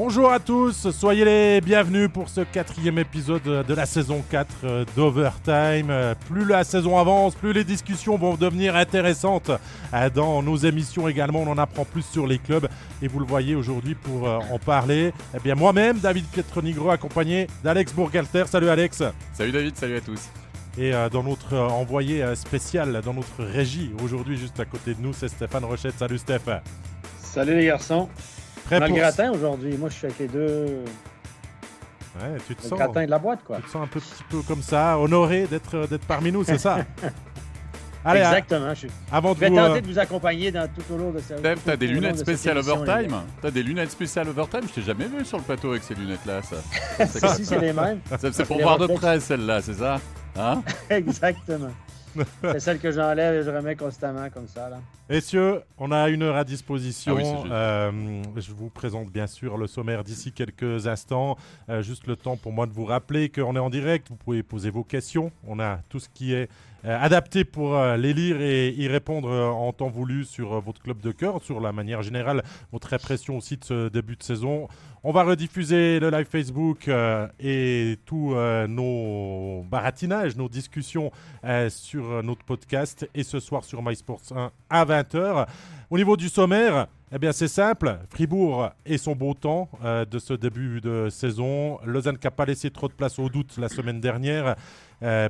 Bonjour à tous, soyez les bienvenus pour ce quatrième épisode de la saison 4 d'Overtime. Plus la saison avance, plus les discussions vont devenir intéressantes. Dans nos émissions également, on en apprend plus sur les clubs. Et vous le voyez aujourd'hui pour euh, en parler, eh bien moi-même, David Pietronigro, accompagné d'Alex Bourgalter. Salut Alex. Salut David, salut à tous. Et euh, dans notre euh, envoyé spécial, dans notre régie, aujourd'hui juste à côté de nous, c'est Stéphane Rochette. Salut Steph. Salut les garçons. Prêt le gratin aujourd'hui. Moi, je suis avec les deux. Ouais, tu te le sens. gratin de la boîte, quoi. Tu te sens un peu, petit peu comme ça, honoré d'être euh, d'être parmi nous, c'est ça? Allez, Exactement. Je, avant vais tenter euh, de vous accompagner dans, tout au long de cette. Steph, t'as des lunettes spéciales overtime? T'as des lunettes spéciales overtime? Je t'ai jamais vu sur le plateau avec ces lunettes-là, ça. si, c'est les mêmes. C'est pour voir de près, celle-là, c'est ça? Hein? Exactement. C'est celle que j'enlève et je remets constamment comme ça. Là. Messieurs, on a une heure à disposition. Ah euh, je vous présente bien sûr le sommaire d'ici quelques instants. Euh, juste le temps pour moi de vous rappeler qu'on est en direct. Vous pouvez poser vos questions. On a tout ce qui est adapté pour les lire et y répondre en temps voulu sur votre club de cœur, sur la manière générale, votre impression aussi de ce début de saison. On va rediffuser le live Facebook euh, et tous euh, nos baratinages, nos discussions euh, sur notre podcast et ce soir sur MySports 1 à 20h. Au niveau du sommaire, eh bien c'est simple, Fribourg et son beau temps de ce début de saison. Lausanne qui n'a pas laissé trop de place au doute la semaine dernière.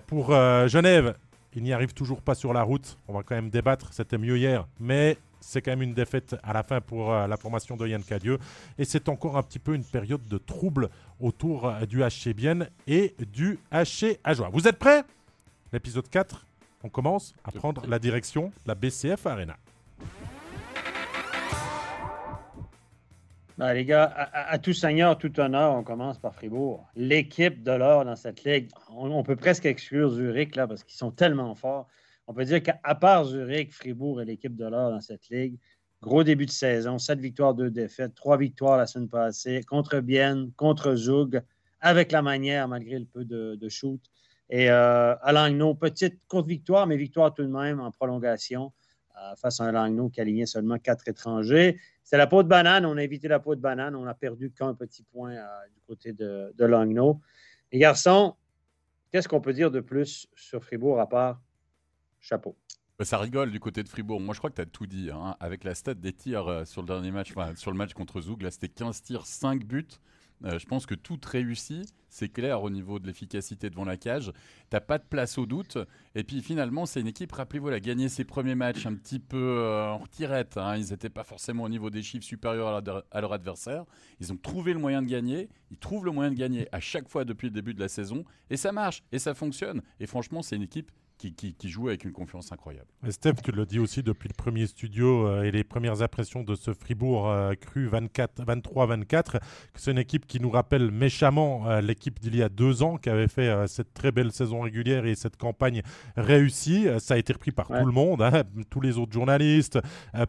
pour Genève, il n'y arrive toujours pas sur la route. On va quand même débattre, c'était mieux hier, mais c'est quand même une défaite à la fin pour euh, la formation de Yann Cadieux. Et c'est encore un petit peu une période de trouble autour euh, du HC Bienne et du HC Ajoie. Vous êtes prêts? L'épisode 4, on commence à prendre la direction de la BCF Arena. Ben, les gars, à, tout seigneur, tout honneur, on commence par Fribourg. L'équipe de l'or dans cette ligue, on, peut presque exclure Zurich là, parce qu'ils sont tellement forts. On peut dire qu'à part Zurich, Fribourg et l'équipe de l'or dans cette ligue, gros début de saison, sept victoires, deux défaites, trois victoires la semaine passée, contre Bienne, contre Zug, avec la manière, malgré le peu de, shoot. Et euh, à petite courte victoire, mais victoire tout de même en prolongation face à un Langnau qui alignait seulement quatre étrangers. C'est la peau de banane. On a évité la peau de banane. On a perdu qu'un petit point euh, du côté de, de Langnau. Les garçons, qu'est-ce qu'on peut dire de plus sur Fribourg à part chapeau? Bah, ça rigole du côté de Fribourg. Moi, je crois que tu as tout dit. Hein. Avec la stat des tirs euh, sur le dernier match, sur le match contre Zoug, là, c'était 15 tirs, 5 buts. Euh, je pense que tout réussit. C'est clair au niveau de l'efficacité devant la cage. T'as pas de place au doute. Et puis finalement, c'est une équipe, rappelez-vous, elle a gagné ses premiers matchs un petit peu euh, en retirette. Hein. Ils n'étaient pas forcément au niveau des chiffres supérieurs à leur adversaire. Ils ont trouvé le moyen de gagner. Ils trouvent le moyen de gagner à chaque fois depuis le début de la saison. Et ça marche. Et ça fonctionne. Et franchement, c'est une équipe qui, joue avec une confiance incroyable. Steph, tu le dis aussi depuis le premier studio euh, et les premières impressions de ce Fribourg euh, cru 23-24, que c'est une équipe qui nous rappelle méchamment euh, l'équipe d'il y a deux ans qui avait fait cette très belle saison régulière et cette campagne réussie. ça a été repris par tout le monde, hein, tous les autres journalistes,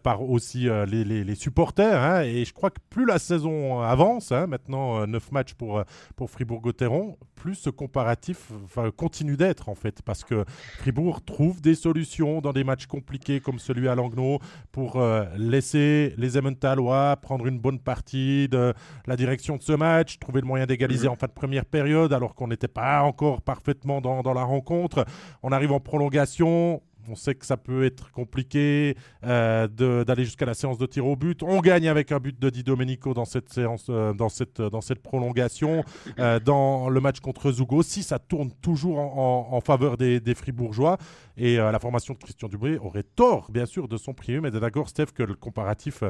par aussi les, supporters. Hein, et je crois que plus la saison avance, hein, maintenant neuf matchs pour, pour Fribourg-Gotteron, plus ce comparatif continue d'être en fait, parce que Fribourg trouve des solutions dans des matchs compliqués comme celui à Langnau pour euh, laisser les Emmentalois prendre une bonne partie de la direction de ce match, trouver le moyen d'égaliser mhm. en fin de première période alors qu'on n'était pas encore parfaitement dans, dans la rencontre. On arrive en prolongation, on sait que ça peut être compliqué euh, d'aller jusqu'à la séance de tir au but. On gagne avec un but de Di Domenico dans cette séance, euh, dans cette, dans cette prolongation. Euh, dans le match contre Zugo, si ça tourne toujours en, faveur des, Fribourgeois. Et la formation de Christian Dubré aurait tort, bien sûr, de son privé, mais d'accord, Steph, que le comparatif,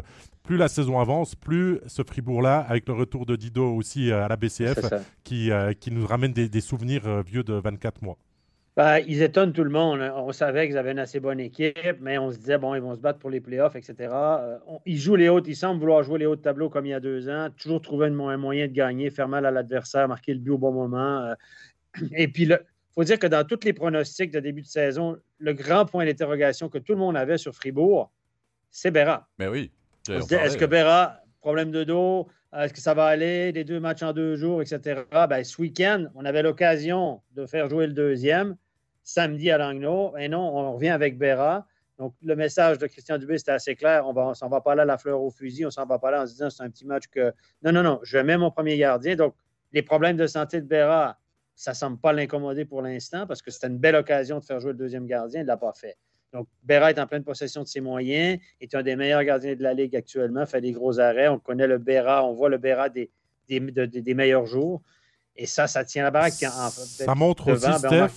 plus la saison avance, plus ce Fribourg-là, avec le retour de Dido aussi à la BCF, qui, qui nous ramène des, des souvenirs vieux de 24 mois. Ben, ils étonnent tout le monde. On savait qu'ils avaient une assez bonne équipe, mais on se disait, bon, ils vont se battre pour les playoffs, etc. Euh, ils jouent les hautes, ils semblent vouloir jouer les hauts tableaux comme il y a deux ans, toujours trouver un moyen de gagner, faire mal à l'adversaire, marquer le but au bon moment. Euh. et puis, il faut dire que dans tous les pronostics de début de saison, le grand point d'interrogation que tout le monde avait sur Fribourg, c'est Béra. Mais oui. Est-ce que Béra, problème de dos, est-ce que ça va aller, les deux matchs en deux jours, etc. Ben, ce week-end, on avait l'occasion de faire jouer le deuxième samedi à Langnau. Et non, on revient avec Béra. Donc, le message de Christian Dubé, c'était assez clair. On ne s'en va pas là la fleur au fusil, on s'en va pas là en se disant c'est un petit match que. Non, non, non, je mets mon premier gardien. Donc, les problèmes de santé de Berra, ça ne semble pas l'incommoder pour l'instant parce que c'était une belle occasion de faire jouer le deuxième gardien. Il ne l'a pas fait. Donc, Berra est en pleine possession de ses moyens, est un des meilleurs gardiens de la Ligue actuellement, fait des gros arrêts. On connaît le Berra, on voit le des, des, meilleurs jours. Et ça, ça tient la baraque. ça montre aussi, ben,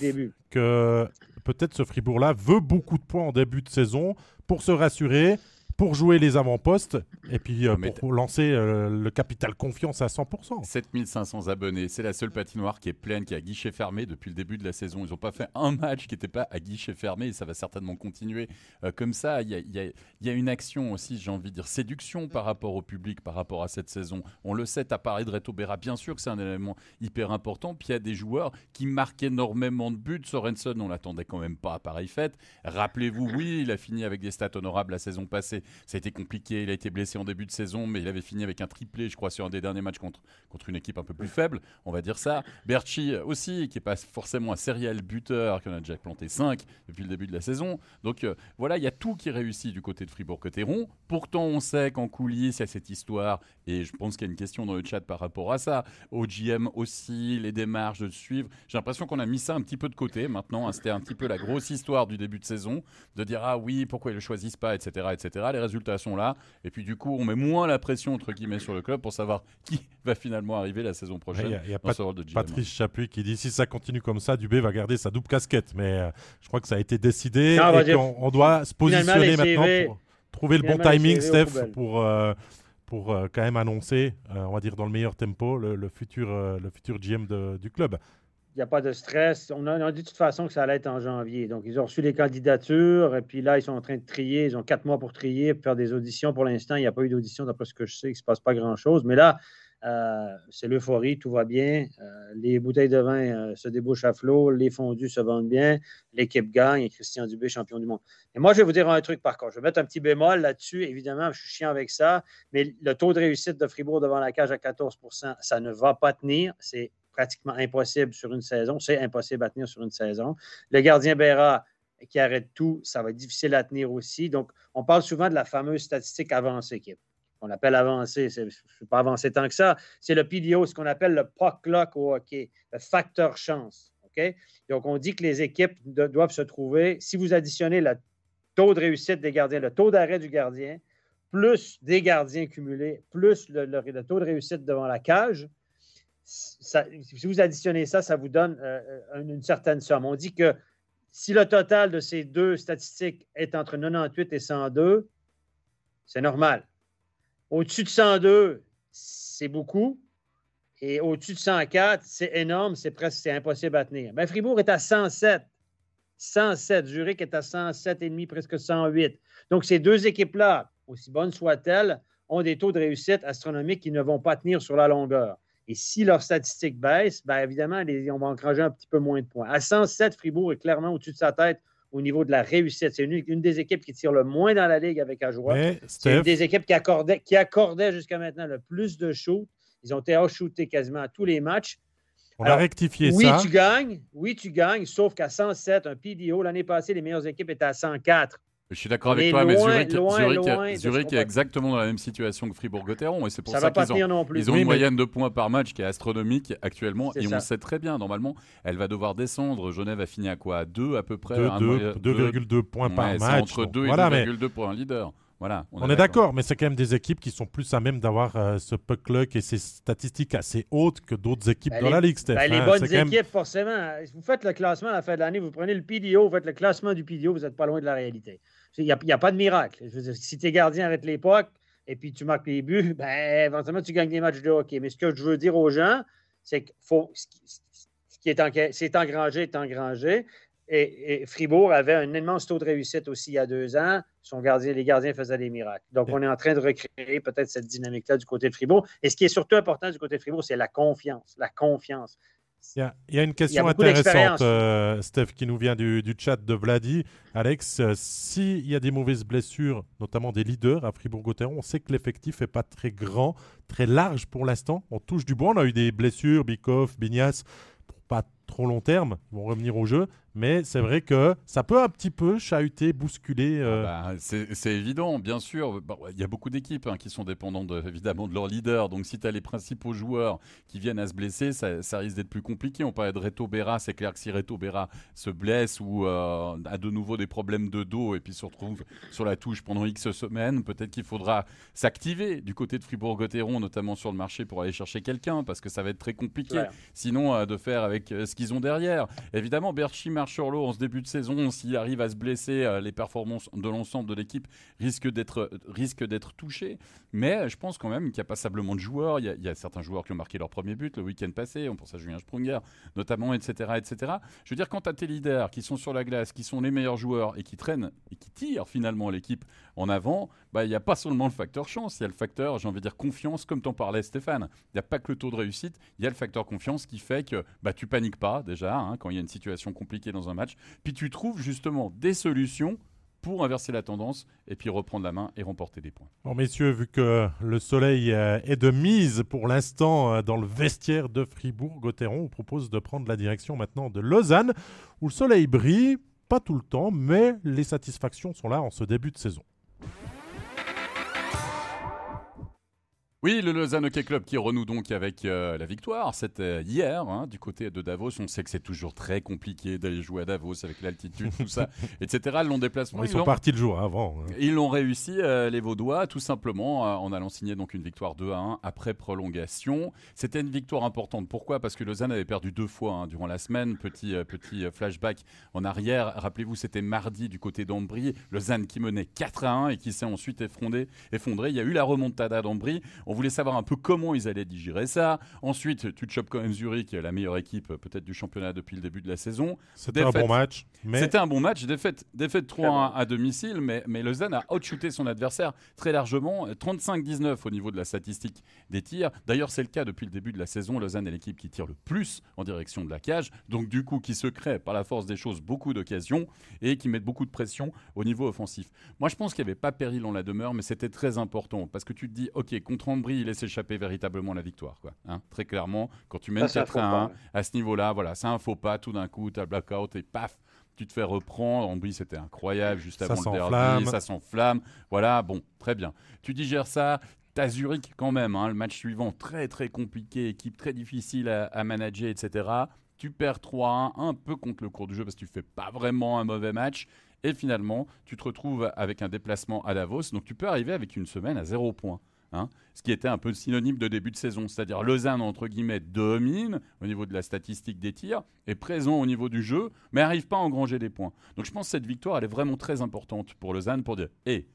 que peut-être ce Fribourg-là veut beaucoup de points en début de saison pour se rassurer, pour jouer les avant-postes et puis euh, pour lancer euh, le capital confiance à 100%. 7500 abonnés, c'est la seule patinoire qui est pleine, qui a guichet fermé depuis le début de la saison. Ils n'ont pas fait un match qui n'était pas à guichet fermé et ça va certainement continuer euh, comme ça. Il y, a, une action aussi, j'ai envie de dire, séduction par rapport au public, par rapport à cette saison. On le sait, à Paris de Reto Berra, bien sûr que c'est un élément hyper important. Puis il y a des joueurs qui marquent énormément de buts. Sorensen, on l'attendait quand même pas à pareille fête. Rappelez-vous, oui, il a fini avec des stats honorables la saison passée ça a été compliqué. Il a été blessé en début de saison, mais il avait fini avec un triplé, je crois, sur un des derniers matchs contre, contre une équipe un peu plus faible, on va dire ça. Berchi aussi, qui n'est pas forcément un serial buteur, qui en a déjà planté 5 depuis le début de la saison. Donc euh, voilà, il y a tout qui réussit du côté de Fribourg-Cotteron. Pourtant, on sait qu'en coulisses, il y a cette histoire, et je pense qu'il y a une question dans le chat par rapport à ça. Au GM aussi, les démarches de suivre. J'ai l'impression qu'on a mis ça un petit peu de côté maintenant. Hein. C'était un petit peu la grosse histoire du début de saison, de dire ah oui, pourquoi ils ne le choisissent pas, etc. etc. Les résultats sont là. Et puis du coup, on met moins la pression entre guillemets sur le club pour savoir qui va finalement arriver la saison prochaine. Il y a, Patrice Chapuis qui dit si ça continue comme ça, Dubé va garder sa double casquette. Mais euh, je crois que ça a été décidé et on, doit se positionner maintenant pour trouver le bon timing, Steph, pour. Euh, pour euh, quand même annoncer, on va dire dans le meilleur tempo, le, futur, le futur GM du club n'y a pas de stress. On a, dit de toute façon que ça allait être en janvier. Donc, ils ont reçu les candidatures et puis là, ils sont en train de trier. Ils ont quatre mois pour trier, faire des auditions. Pour l'instant, il n'y a pas eu d'audition, d'après ce que je sais, il ne se passe pas grand-chose. Mais là, euh, c'est l'euphorie, tout va bien. Euh, les bouteilles de vin euh, se débouchent à flot, les fondus se vendent bien, l'équipe gagne Christian Dubé, champion du monde. Et moi, je vais vous dire un truc par contre. Je vais mettre un petit bémol là-dessus. Évidemment, je suis chiant avec ça, mais le taux de réussite de Fribourg devant la cage à 14% ça ne va pas tenir. C'est pratiquement impossible sur une saison. C'est impossible à tenir sur une saison. Le gardien Béra qui arrête tout, ça va être difficile à tenir aussi. Donc, on parle souvent de la fameuse statistique avancée, qui on appelle avancée. Ce n'est pas avancé tant que ça. C'est le PDO, ce qu'on appelle le puck clock au hockey, le facteur chance. Donc, on dit que les équipes doivent se trouver, si vous additionnez le taux de réussite des gardiens, le taux d'arrêt du gardien, plus des gardiens cumulés, plus le taux de réussite devant la cage, si vous additionnez ça, ça vous donne euh, euh, une, certaine somme. On dit que si le total de ces deux statistiques est entre 98 et 102, c'est normal. Au-dessus de 102, c'est beaucoup. Et au-dessus de 104, c'est énorme, c'est presque impossible à tenir. Mais Fribourg est à 107. 107. Zurich est à 107,5, presque 108. Donc, ces deux équipes-là, aussi bonnes soient-elles, ont des taux de réussite astronomiques qui ne vont pas tenir sur la longueur. Et si leurs statistiques baissent, bien évidemment, on va engranger un petit peu moins de points. À 107, Fribourg est clairement au-dessus de sa tête au niveau de la réussite. C'est une, des équipes qui tire le moins dans la ligue avec Ajoie. C'est une des équipes qui accordait, qui accordait jusqu'à maintenant le plus de shoots. Ils ont été out-shootés quasiment à tous les matchs. On a rectifié oui, ça. Oui, tu gagnes. Oui, tu gagnes, sauf qu'à 107, un PDO, l'année passée, les meilleures équipes étaient à 104. Je suis d'accord avec toi, mais Zurich, est exactement dans la même situation que Fribourg-Gotteron. Et c'est pour ça, qu'ils ont, ils ont une moyenne de points par match qui est astronomique actuellement. Et on sait très bien, normalement, elle va devoir descendre. Genève a fini à quoi? À 2 à peu près 2,2 points par match. Entre 2 et 2,2 pour un leader. Voilà, on, est, d'accord, mais c'est quand même des équipes qui sont plus à même d'avoir euh, ce puck luck et ces statistiques assez hautes que d'autres équipes ben dans la ligue, ben les bonnes équipes, forcément. Vous faites le classement à la fin de l'année, vous prenez le PDO, vous faites le classement du PDO, vous n'êtes pas loin de la réalité. Il n'y a, pas de miracle. Je veux dire, si tes gardiens arrêtent l'époque et puis tu marques les buts, ben, éventuellement, tu gagnes des matchs de hockey. Mais ce que je veux dire aux gens, c'est que faut, ce qui est, engrangé est engrangé. Et, Fribourg avait un immense taux de réussite aussi il y a deux ans. Son gardien, les gardiens faisaient des miracles. Donc, on est en train de recréer peut-être cette dynamique-là du côté de Fribourg. Et ce qui est surtout important du côté de Fribourg, c'est la confiance. La confiance. Il y, a, une question intéressante, euh, Steph, qui nous vient du, chat de Vladi. Alex, euh, s'il y a des mauvaises blessures, notamment des leaders à Fribourg-Gotteron, on sait que l'effectif n'est pas très grand, très large pour l'instant. On touche du bois, on a eu des blessures, Bikoff, Bignas, pour pas trop long terme, ils vont revenir au jeu. Mais c'est vrai que ça peut un petit peu chahuter, bousculer. Euh. Ah bah, c'est évident, bien sûr. Il y a beaucoup d'équipes hein, qui sont dépendantes évidemment de leur leader. Donc si tu as les principaux joueurs qui viennent à se blesser, ça, risque d'être plus compliqué. On parlait de Reto Berra. C'est clair que si Reto Berra se blesse ou euh, a de nouveau des problèmes de dos et puis se retrouve sur la touche pendant X semaines, peut-être qu'il faudra s'activer du côté de Fribourg-Gotteron, notamment sur le marché pour aller chercher quelqu'un parce que ça va être très compliqué. Sinon, euh, de faire avec ce qu'ils ont derrière. Évidemment, Berchi sur l'eau en ce début de saison, s'il arrive à se blesser, euh, les performances de l'ensemble de l'équipe risquent d'être risquent d'être touchées. Mais je pense quand même qu'il y a passablement de joueurs. Il y, a, certains joueurs qui ont marqué leur premier but le week-end passé. On pense à Julien Sprunger, notamment, etc., etc. Je veux dire, quand as tes leaders qui sont sur la glace, qui sont les meilleurs joueurs et qui traînent et qui tirent finalement l'équipe en avant, bah, il n'y a pas seulement le facteur chance, il y a le facteur, j'ai envie de dire, confiance, comme t'en parlais Stéphane. Il n'y a pas que le taux de réussite, il y a le facteur confiance qui fait que bah, tu paniques pas déjà hein, quand il y a une situation compliquée dans un match, puis tu trouves justement des solutions pour inverser la tendance et puis reprendre la main et remporter des points. Bon messieurs, vu que le soleil euh, est de mise pour l'instant euh, dans le vestiaire de Fribourg-Gotteron, on propose de prendre la direction maintenant de Lausanne, où le soleil brille, pas tout le temps, mais les satisfactions sont là en ce début de saison. Oui, le Lausanne Hockey Club qui renoue donc avec euh, la victoire. C'était hier hein, du côté de Davos. On sait que c'est toujours très compliqué d'aller jouer à Davos avec l'altitude, tout ça, etc. Le long déplacement. ils, sont partis le jour avant. Hein. Ils l'ont réussi, euh, les Vaudois, tout simplement euh, en allant signer donc une victoire 2 à 1 après prolongation. C'était une victoire importante. Pourquoi? Parce que Lausanne avait perdu deux fois hein, durant la semaine. Petit, petit flashback en arrière. Rappelez-vous, c'était mardi du côté d'Ambry. Lausanne qui menait 4 à 1 et qui s'est ensuite effondré, effondré. Il y a eu la remontada d'Ambry. On voulait savoir un peu comment ils allaient digérer ça. Ensuite, tu te chopes quand même Zurich, qui est la meilleure équipe peut-être du championnat depuis le début de la saison. C'était un bon match. C'était un bon match. Défaite, défaite 3-1 à domicile, mais, mais Lausanne a outshooté son adversaire très largement. 35-19 au niveau de la statistique des tirs. D'ailleurs, c'est le cas depuis le début de la saison. Lausanne est l'équipe qui tire le plus en direction de la cage. Donc, du coup, qui se crée par la force des choses beaucoup d'occasions et qui met beaucoup de pression au niveau offensif. Moi, je pense qu'il n'y avait pas péril en la demeure, mais c'était très important parce que tu te dis, OK, contre il laisse échapper véritablement la victoire. Quoi. Hein. Très clairement, quand tu mènes 4 1 à ce niveau-là, voilà, c'est un faux pas. Tout d'un coup, tu as blackout et paf, tu te fais reprendre. En Ambry, c'était incroyable juste avant le derby. Ça s'enflamme. Voilà, bon, très bien. Tu digères ça. T'as Zurich quand même, hein, le match suivant très très compliqué, équipe très difficile à, à manager, etc. Tu perds 3-1, un peu contre le cours du jeu parce que tu fais pas vraiment un mauvais match. Et finalement, tu te retrouves avec un déplacement à Davos. Donc tu peux arriver avec une semaine à 0 points. Hein, ce qui était un peu synonyme de début de saison. C'est-à-dire Lausanne, entre guillemets, domine au niveau de la statistique des tirs, est présent au niveau du jeu, mais n'arrive pas à engranger des points. Donc je pense que cette victoire, elle est vraiment très importante pour Lausanne pour dire, hé,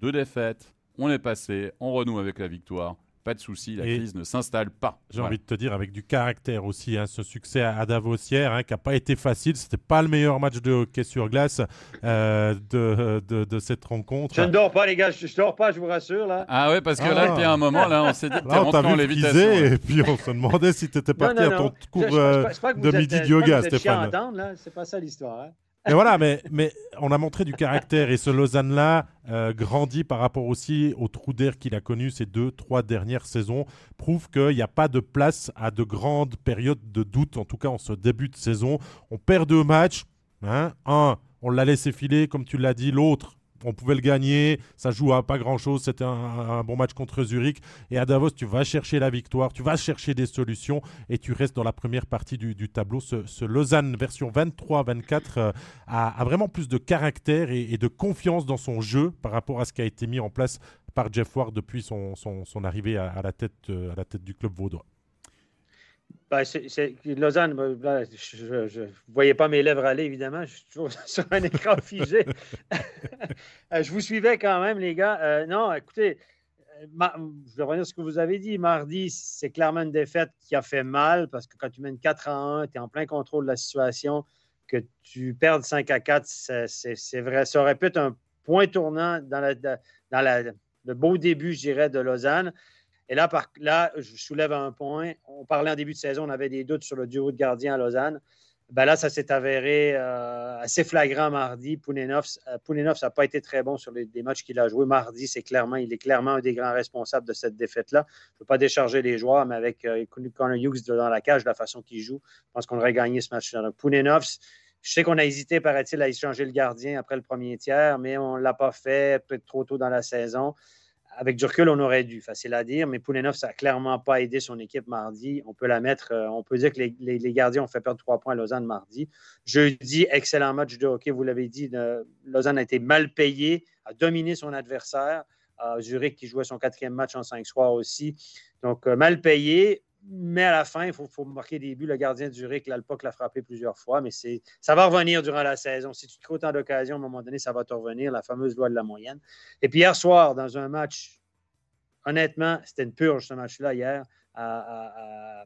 deux défaites, on est passé, on renoue avec la victoire, pas de souci, la crise ne s'installe pas. J'ai envie de te dire, avec du caractère aussi, hein, ce succès à, Davos hier, hein, qui n'a pas été facile, c'était pas le meilleur match de hockey sur glace euh, de, de, de, cette rencontre. Je ne dors pas, les gars, je ne dors pas, je vous rassure. Là. Ah ouais, parce que là, il y a un moment, là, on s'est dit que rentré en lévitation. Et puis on se demandait si tu étais parti à ton cours euh, de midi de yoga, Stéphane. C'est pas ça l'histoire. Hein. Mais voilà, mais, on a montré du caractère et ce Lausanne-là euh, grandit par rapport aussi au trou d'air qu'il a connu ces deux, trois dernières saisons, prouve qu'il n'y a pas de place à de grandes périodes de doute, en tout cas en ce début de saison. On perd deux matchs, hein, un, on l'a laissé filer, comme tu l'as dit, l'autre, on pouvait le gagner, ça joue à pas grand-chose, c'était un, bon match contre Zurich. Et à Davos, tu vas chercher la victoire, tu vas chercher des solutions et tu restes dans la première partie du, tableau. Ce, Lausanne version 23-24 euh, a, vraiment plus de caractère et, de confiance dans son jeu par rapport à ce qui a été mis en place par Jeff Ward depuis son, arrivée euh, à la tête du club vaudois. Ben, Lausanne, ben, je ne voyais pas mes lèvres aller, évidemment. Je suis toujours sur un écran figé. Euh, je vous suivais quand même, les gars. Euh, non, écoutez, euh, je vais revenir sur ce que vous avez dit. Mardi, c'est clairement une défaite qui a fait mal parce que quand tu mènes 4 à 1, tu es en plein contrôle de la situation. Que tu perdes 5 à 4, c'est, vrai. Ça aurait pu être un point tournant dans, la, dans le beau début, je dirais, de Lausanne. Et là, là, je soulève un point. On parlait en début de saison, on avait des doutes sur le duo de gardien à Lausanne. Ben là, ça s'est avéré euh, assez flagrant mardi. Pounenov, euh, ça n'a pas été très bon sur les, matchs qu'il a joués. Mardi, c'est clairement, il est clairement un des grands responsables de cette défaite-là. Je ne veux pas décharger les joueurs, mais avec euh, Connor Hughes dans la cage, la façon qu'il joue, je pense qu'on aurait gagné ce match-là. Donc, Je sais qu'on a hésité, paraît-il, à échanger le gardien après le premier tiers, mais on ne l'a pas fait, peut-être trop tôt dans la saison. Avec du on aurait dû, facile à dire, mais Poulenov, ça n'a clairement pas aidé son équipe mardi. On peut la mettre, euh, on peut dire que les, gardiens ont fait perdre trois points à Lausanne mardi. Jeudi, excellent match de hockey, vous l'avez dit. Lausanne a été mal payé, a dominé son adversaire. Zurich qui jouait son quatrième match en cinq soirs aussi. Donc, euh, mal payé, mais à la fin, il faut, marquer des buts. Le gardien du Zurich, l'Alpoc l'a frappé plusieurs fois, mais ça va revenir durant la saison. Si tu crées autant d'occasions, à un moment donné, ça va te revenir, la fameuse loi de la moyenne. Et puis hier soir, dans un match, honnêtement, c'était une purge ce match-là hier à,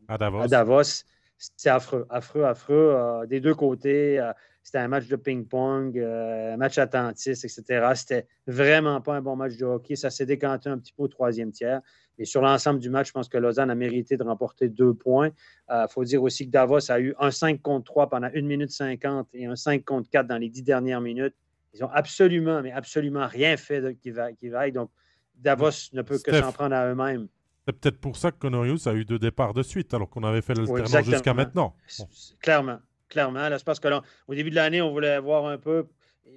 Davos. C'était affreux, affreux, affreux. Euh, des deux côtés, euh, c'était un match de ping-pong, un match attentiste, etc. C'était vraiment pas un bon match de hockey. Ça s'est décanté un petit peu au troisième tiers. Et sur l'ensemble du match, je pense que Lausanne a mérité de remporter deux points. Il euh, faut dire aussi que Davos a eu un 5 contre 3 pendant 1 minute 50 et un 5 contre 4 dans les dix dernières minutes. Ils n'ont absolument, mais absolument rien fait qui, va, qui vaille. Donc, Davos ne peut que s'en prendre à eux-mêmes. C'est peut-être pour ça que Conorius a eu deux départs de suite, alors qu'on avait fait l'alternance jusqu'à maintenant. Clairement, clairement. Là, c'est parce que au début de l'année, on voulait voir un peu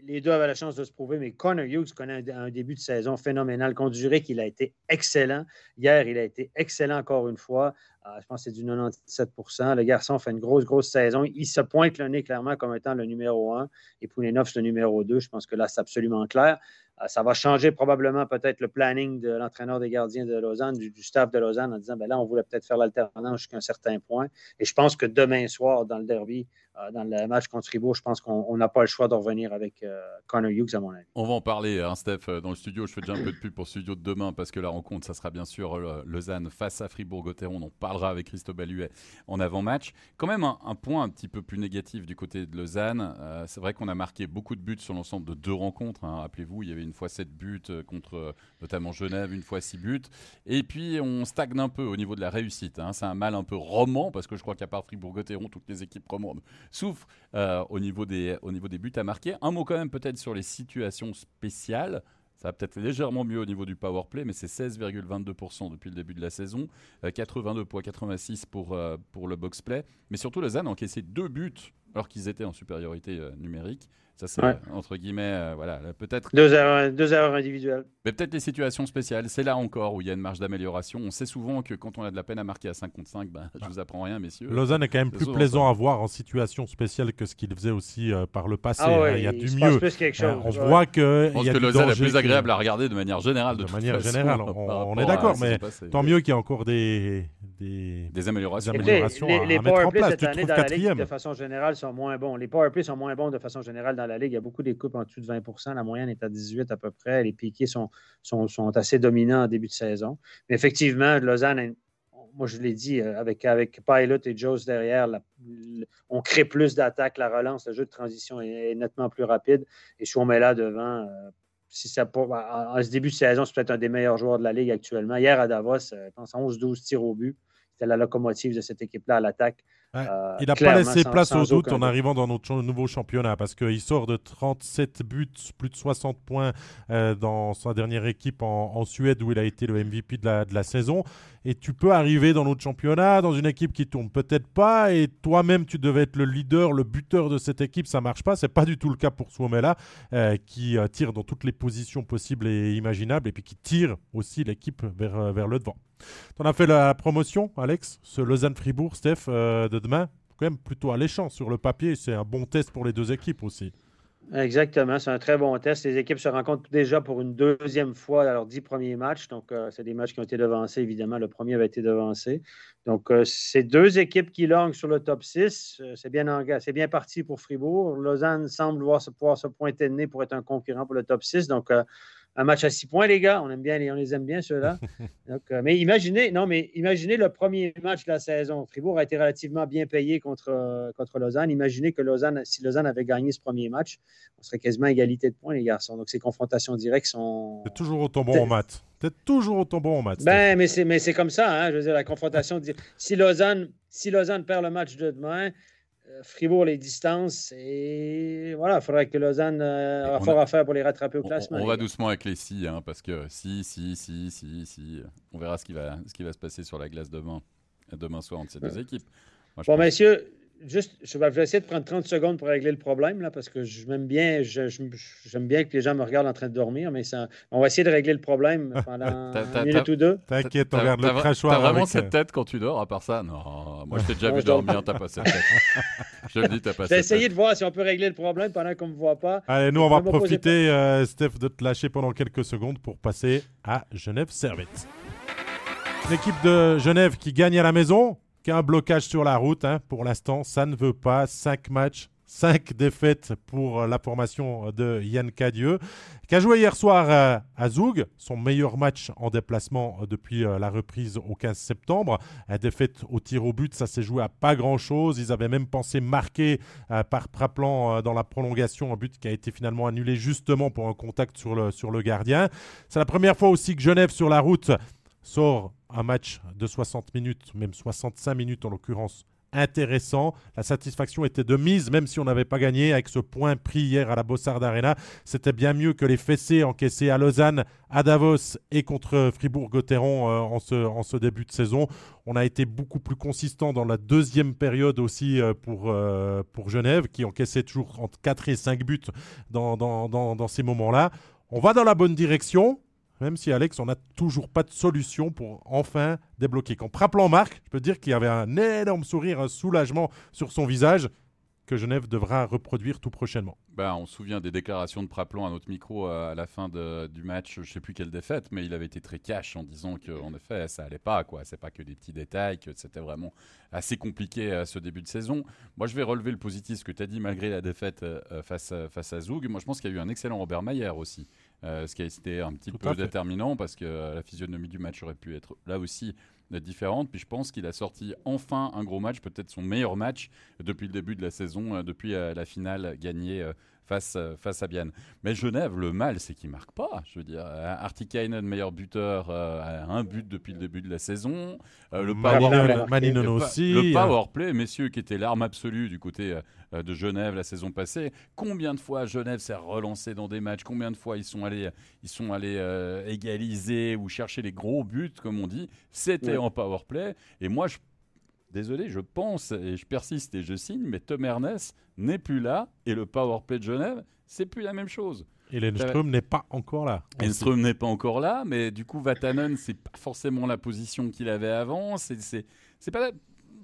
les deux avaient la chance de se prouver, mais Connor Hughes connaît un, début de saison phénoménal. Contre Zurich, il a été excellent. Hier, il a été excellent encore une fois. Euh, je pense que c'est du 97 Le garçon fait une grosse, grosse saison. Il se pointe le nez clairement comme étant le numéro 1 et Poulenov, le numéro 2. Je pense que là, c'est absolument clair. Euh, ça va changer probablement peut-être le planning de l'entraîneur des gardiens de Lausanne, du, staff de Lausanne, en disant ben là, on voulait peut-être faire l'alternance jusqu'à un certain point. Et je pense que demain soir, dans le derby, euh, dans le match contre Fribourg, je pense qu'on n'a pas le choix de revenir avec euh, Connor Hughes, à mon avis. On va en parler, hein, Steph, dans le studio. Je fais déjà un peu de pub pour le studio de demain parce que la rencontre, ça sera bien sûr Lausanne face à Fribourg-Gotteron. On avec Christophe Baluet en avant-match. Quand même, un, point un petit peu plus négatif du côté de Lausanne. c'est vrai qu'on a marqué beaucoup de buts sur l'ensemble de deux rencontres. Hein. Rappelez-vous, il y avait une fois 7 buts euh, contre euh, notamment Genève, une fois 6 buts. Et puis on stagne un peu au niveau de la réussite. Hein. C'est un mal un peu roman parce que je crois qu'à part Fribourg-Gotteron, toutes les équipes romandes souffrent euh, au, niveau des, au niveau des buts à marquer. Un mot quand même peut-être sur les situations spéciales. Ça va peut-être légèrement mieux au niveau du power play, mais c'est 16,22% depuis le début de la saison, 82,86 pour, pour le box play. Mais surtout, Lausanne a encaissé deux buts alors qu'ils étaient en supériorité numérique. Ça, c'est entre guillemets, euh, voilà, peut-être. Deux erreurs, deux erreurs individuelles. Mais peut-être des situations spéciales. C'est là encore où il y a une marge d'amélioration. On sait souvent que quand on a de la peine à marquer à 5 contre 5, ben, je vous apprends rien, messieurs. Lausanne est quand même plus plaisant à voir en situation spéciale que ce qu'il faisait aussi euh, par le passé. Ah hein. il y a du mieux. Euh, on voit que. Je pense que Lausanne est plus agréable à regarder de manière générale. De, manière générale, on, est d'accord, mais tant mieux qu'il y a encore des, des, des améliorations, les, les, powerplays cette année dans la ligue de façon générale sont moins bons. Les powerplays sont moins bons de façon générale dans la ligue. Il y a beaucoup d'écoupes en dessous de 20% La moyenne est à 18 à peu près. Les piquets sont, sont, sont assez dominants en début de saison. Mais effectivement, Lausanne, moi je l'ai dit, euh, avec, avec Pilot et Jones derrière, on crée plus d'attaques, la relance, le jeu de transition est, nettement plus rapide. Et si on met là devant, euh, si ça, en, ce début de saison, c'est peut-être un des meilleurs joueurs de la Ligue actuellement. Hier à Davos, euh, je pense 11-12 tirs au but. C'était la locomotive de cette équipe-là à l'attaque. Euh, il n'a pas laissé place au doute en arrivant dans notre nouveau championnat parce qu'il sort de 37 buts, plus de 60 points euh, dans sa dernière équipe en, Suède où il a été le MVP de la, de la saison. Et tu peux arriver dans notre championnat, dans une équipe qui tourne peut-être pas, et toi-même tu devais être le leader, le buteur de cette équipe, ça marche pas. C'est pas du tout le cas pour Suomela euh, qui tire dans toutes les positions possibles et imaginables et puis qui tire aussi l'équipe vers, vers le devant. Tu en as fait la promotion, Alex, ce Lausanne-Fribourg, Steph, de demain quand même plutôt alléchant sur le papier. C'est un bon test pour les deux équipes aussi. Exactement, c'est un très bon test. Les équipes se rencontrent déjà pour une deuxième fois dans leurs dix premiers matchs. Donc, euh, c'est des matchs qui ont été devancés, évidemment. Le premier avait été devancé. Donc, euh, c'est deux équipes qui languent sur le top 6. Euh, c'est bien, bien parti pour Fribourg. Lausanne semble pouvoir se, pouvoir se pointer de nez pour être un concurrent pour le top 6. Donc, un match à six points, les gars. On aime bien, on les aime bien, ceux-là. Euh, mais imaginez, non, mais imaginez le premier match de la saison. Fribourg a été relativement bien payé contre, euh, contre Lausanne. Imaginez que Lausanne, si Lausanne avait gagné ce premier match, on serait quasiment à égalité de points, les garçons. Donc, ces confrontations directes sont. C'est toujours autant bon en maths. C'est toujours autant bon en maths. Ben, mais c'est, mais c'est comme ça, hein. Je veux dire, la confrontation. Si Lausanne, si Lausanne perd le match de demain, Fribourg les distances et voilà, il faudrait que Lausanne euh, aura fort à faire pour les rattraper au classement. On, va doucement avec les si, hein, parce que si, si, si, si, si, on verra ce qui va, ce qui va se passer sur la glace demain, demain soir entre ces deux équipes. bon, messieurs, juste, je vais essayer de prendre 30 secondes pour régler le problème, là, parce que j'aime bien, j'aime bien que les gens me regardent en train de dormir, mais ça, on va essayer de régler le problème pendant une minute ou deux. T'inquiète, on regarde le crachoir. T'as vraiment cette euh, tête quand tu dors, à part ça? Non, moi je t'ai déjà vu dormir, t'as pas cette tête. je le dis, t'as pas cette tête. essayer de voir si on peut régler le problème pendant qu'on me voit pas. Allez, nous, on va profiter, euh, Steph, de te lâcher pendant quelques secondes pour passer à Genève Servette. L'équipe de Genève qui gagne à la maison, un blocage sur la route. Hein. Pour l'instant, ça ne veut pas. Cinq matchs, cinq défaites pour la formation de Yann Cadieux, qui a joué hier soir euh, à Zoug, son meilleur match en déplacement depuis euh, la reprise au 15 septembre. La défaite au tir au but, ça s'est joué à pas grand-chose. Ils avaient même pensé marquer euh, par Praplan dans la prolongation, un but qui a été finalement annulé justement pour un contact sur le gardien. C'est la première fois aussi que Genève sur la route sort un match de 60 minutes, même 65 minutes en l'occurrence, intéressant. La satisfaction était de mise, même si on n'avait pas gagné avec ce point pris hier à la Bossard Arena. C'était bien mieux que les fessées encaissées à Lausanne, à Davos et contre Fribourg-Gotteron euh, en, ce, début de saison. On a été beaucoup plus consistant dans la deuxième période aussi euh, pour, euh, pour Genève, qui encaissait toujours entre 4 et 5 buts dans ces moments-là. On va dans la bonne direction. Même si Alex, on n'a toujours pas de solution pour enfin débloquer. Quand Praplan marque, je peux dire qu'il y avait un énorme sourire, un soulagement sur son visage que Genève devra reproduire tout prochainement. Ben, on se souvient des déclarations de Praplan à notre micro euh, à la fin du match, je ne sais plus quelle défaite, mais il avait été très cash en disant qu'en effet, ça allait pas. quoi. C'est pas que des petits détails, que c'était vraiment assez compliqué à ce début de saison. Moi, je vais relever le positif, ce que tu as dit, malgré la défaite euh, face, face à Zoug. Moi, je pense qu'il y a eu un excellent Robert Mayer aussi. Euh, ce qui a été un petit peu déterminant parce que la physionomie du match aurait pu être là aussi différente. Puis je pense qu'il a sorti enfin un gros match, peut-être son meilleur match depuis le début de la saison, euh, depuis euh, la finale gagnée face, euh, face à Bienne. Mais Genève, le mal, c'est qu'il marque pas. Je veux dire, euh, Artikainen, meilleur buteur, euh, un but depuis le début de la saison. le power, aussi. Le power play, messieurs, qui était l'arme absolue du côté de Genève la saison passée. Combien de fois Genève s'est relancé dans des matchs? Combien de fois ils sont allés, ils sont allés égaliser ou chercher les gros buts, comme on dit? C'était en power play. Et moi, je désolé, je pense et je persiste et je signe, mais Tom Ernest n'est plus là et le Powerplay de Genève, c'est plus la même chose. Et Lenström n'est pas encore là. Lenström n'est pas encore là, mais du coup, Vatanen, c'est pas forcément la position qu'il avait avant. C'est pas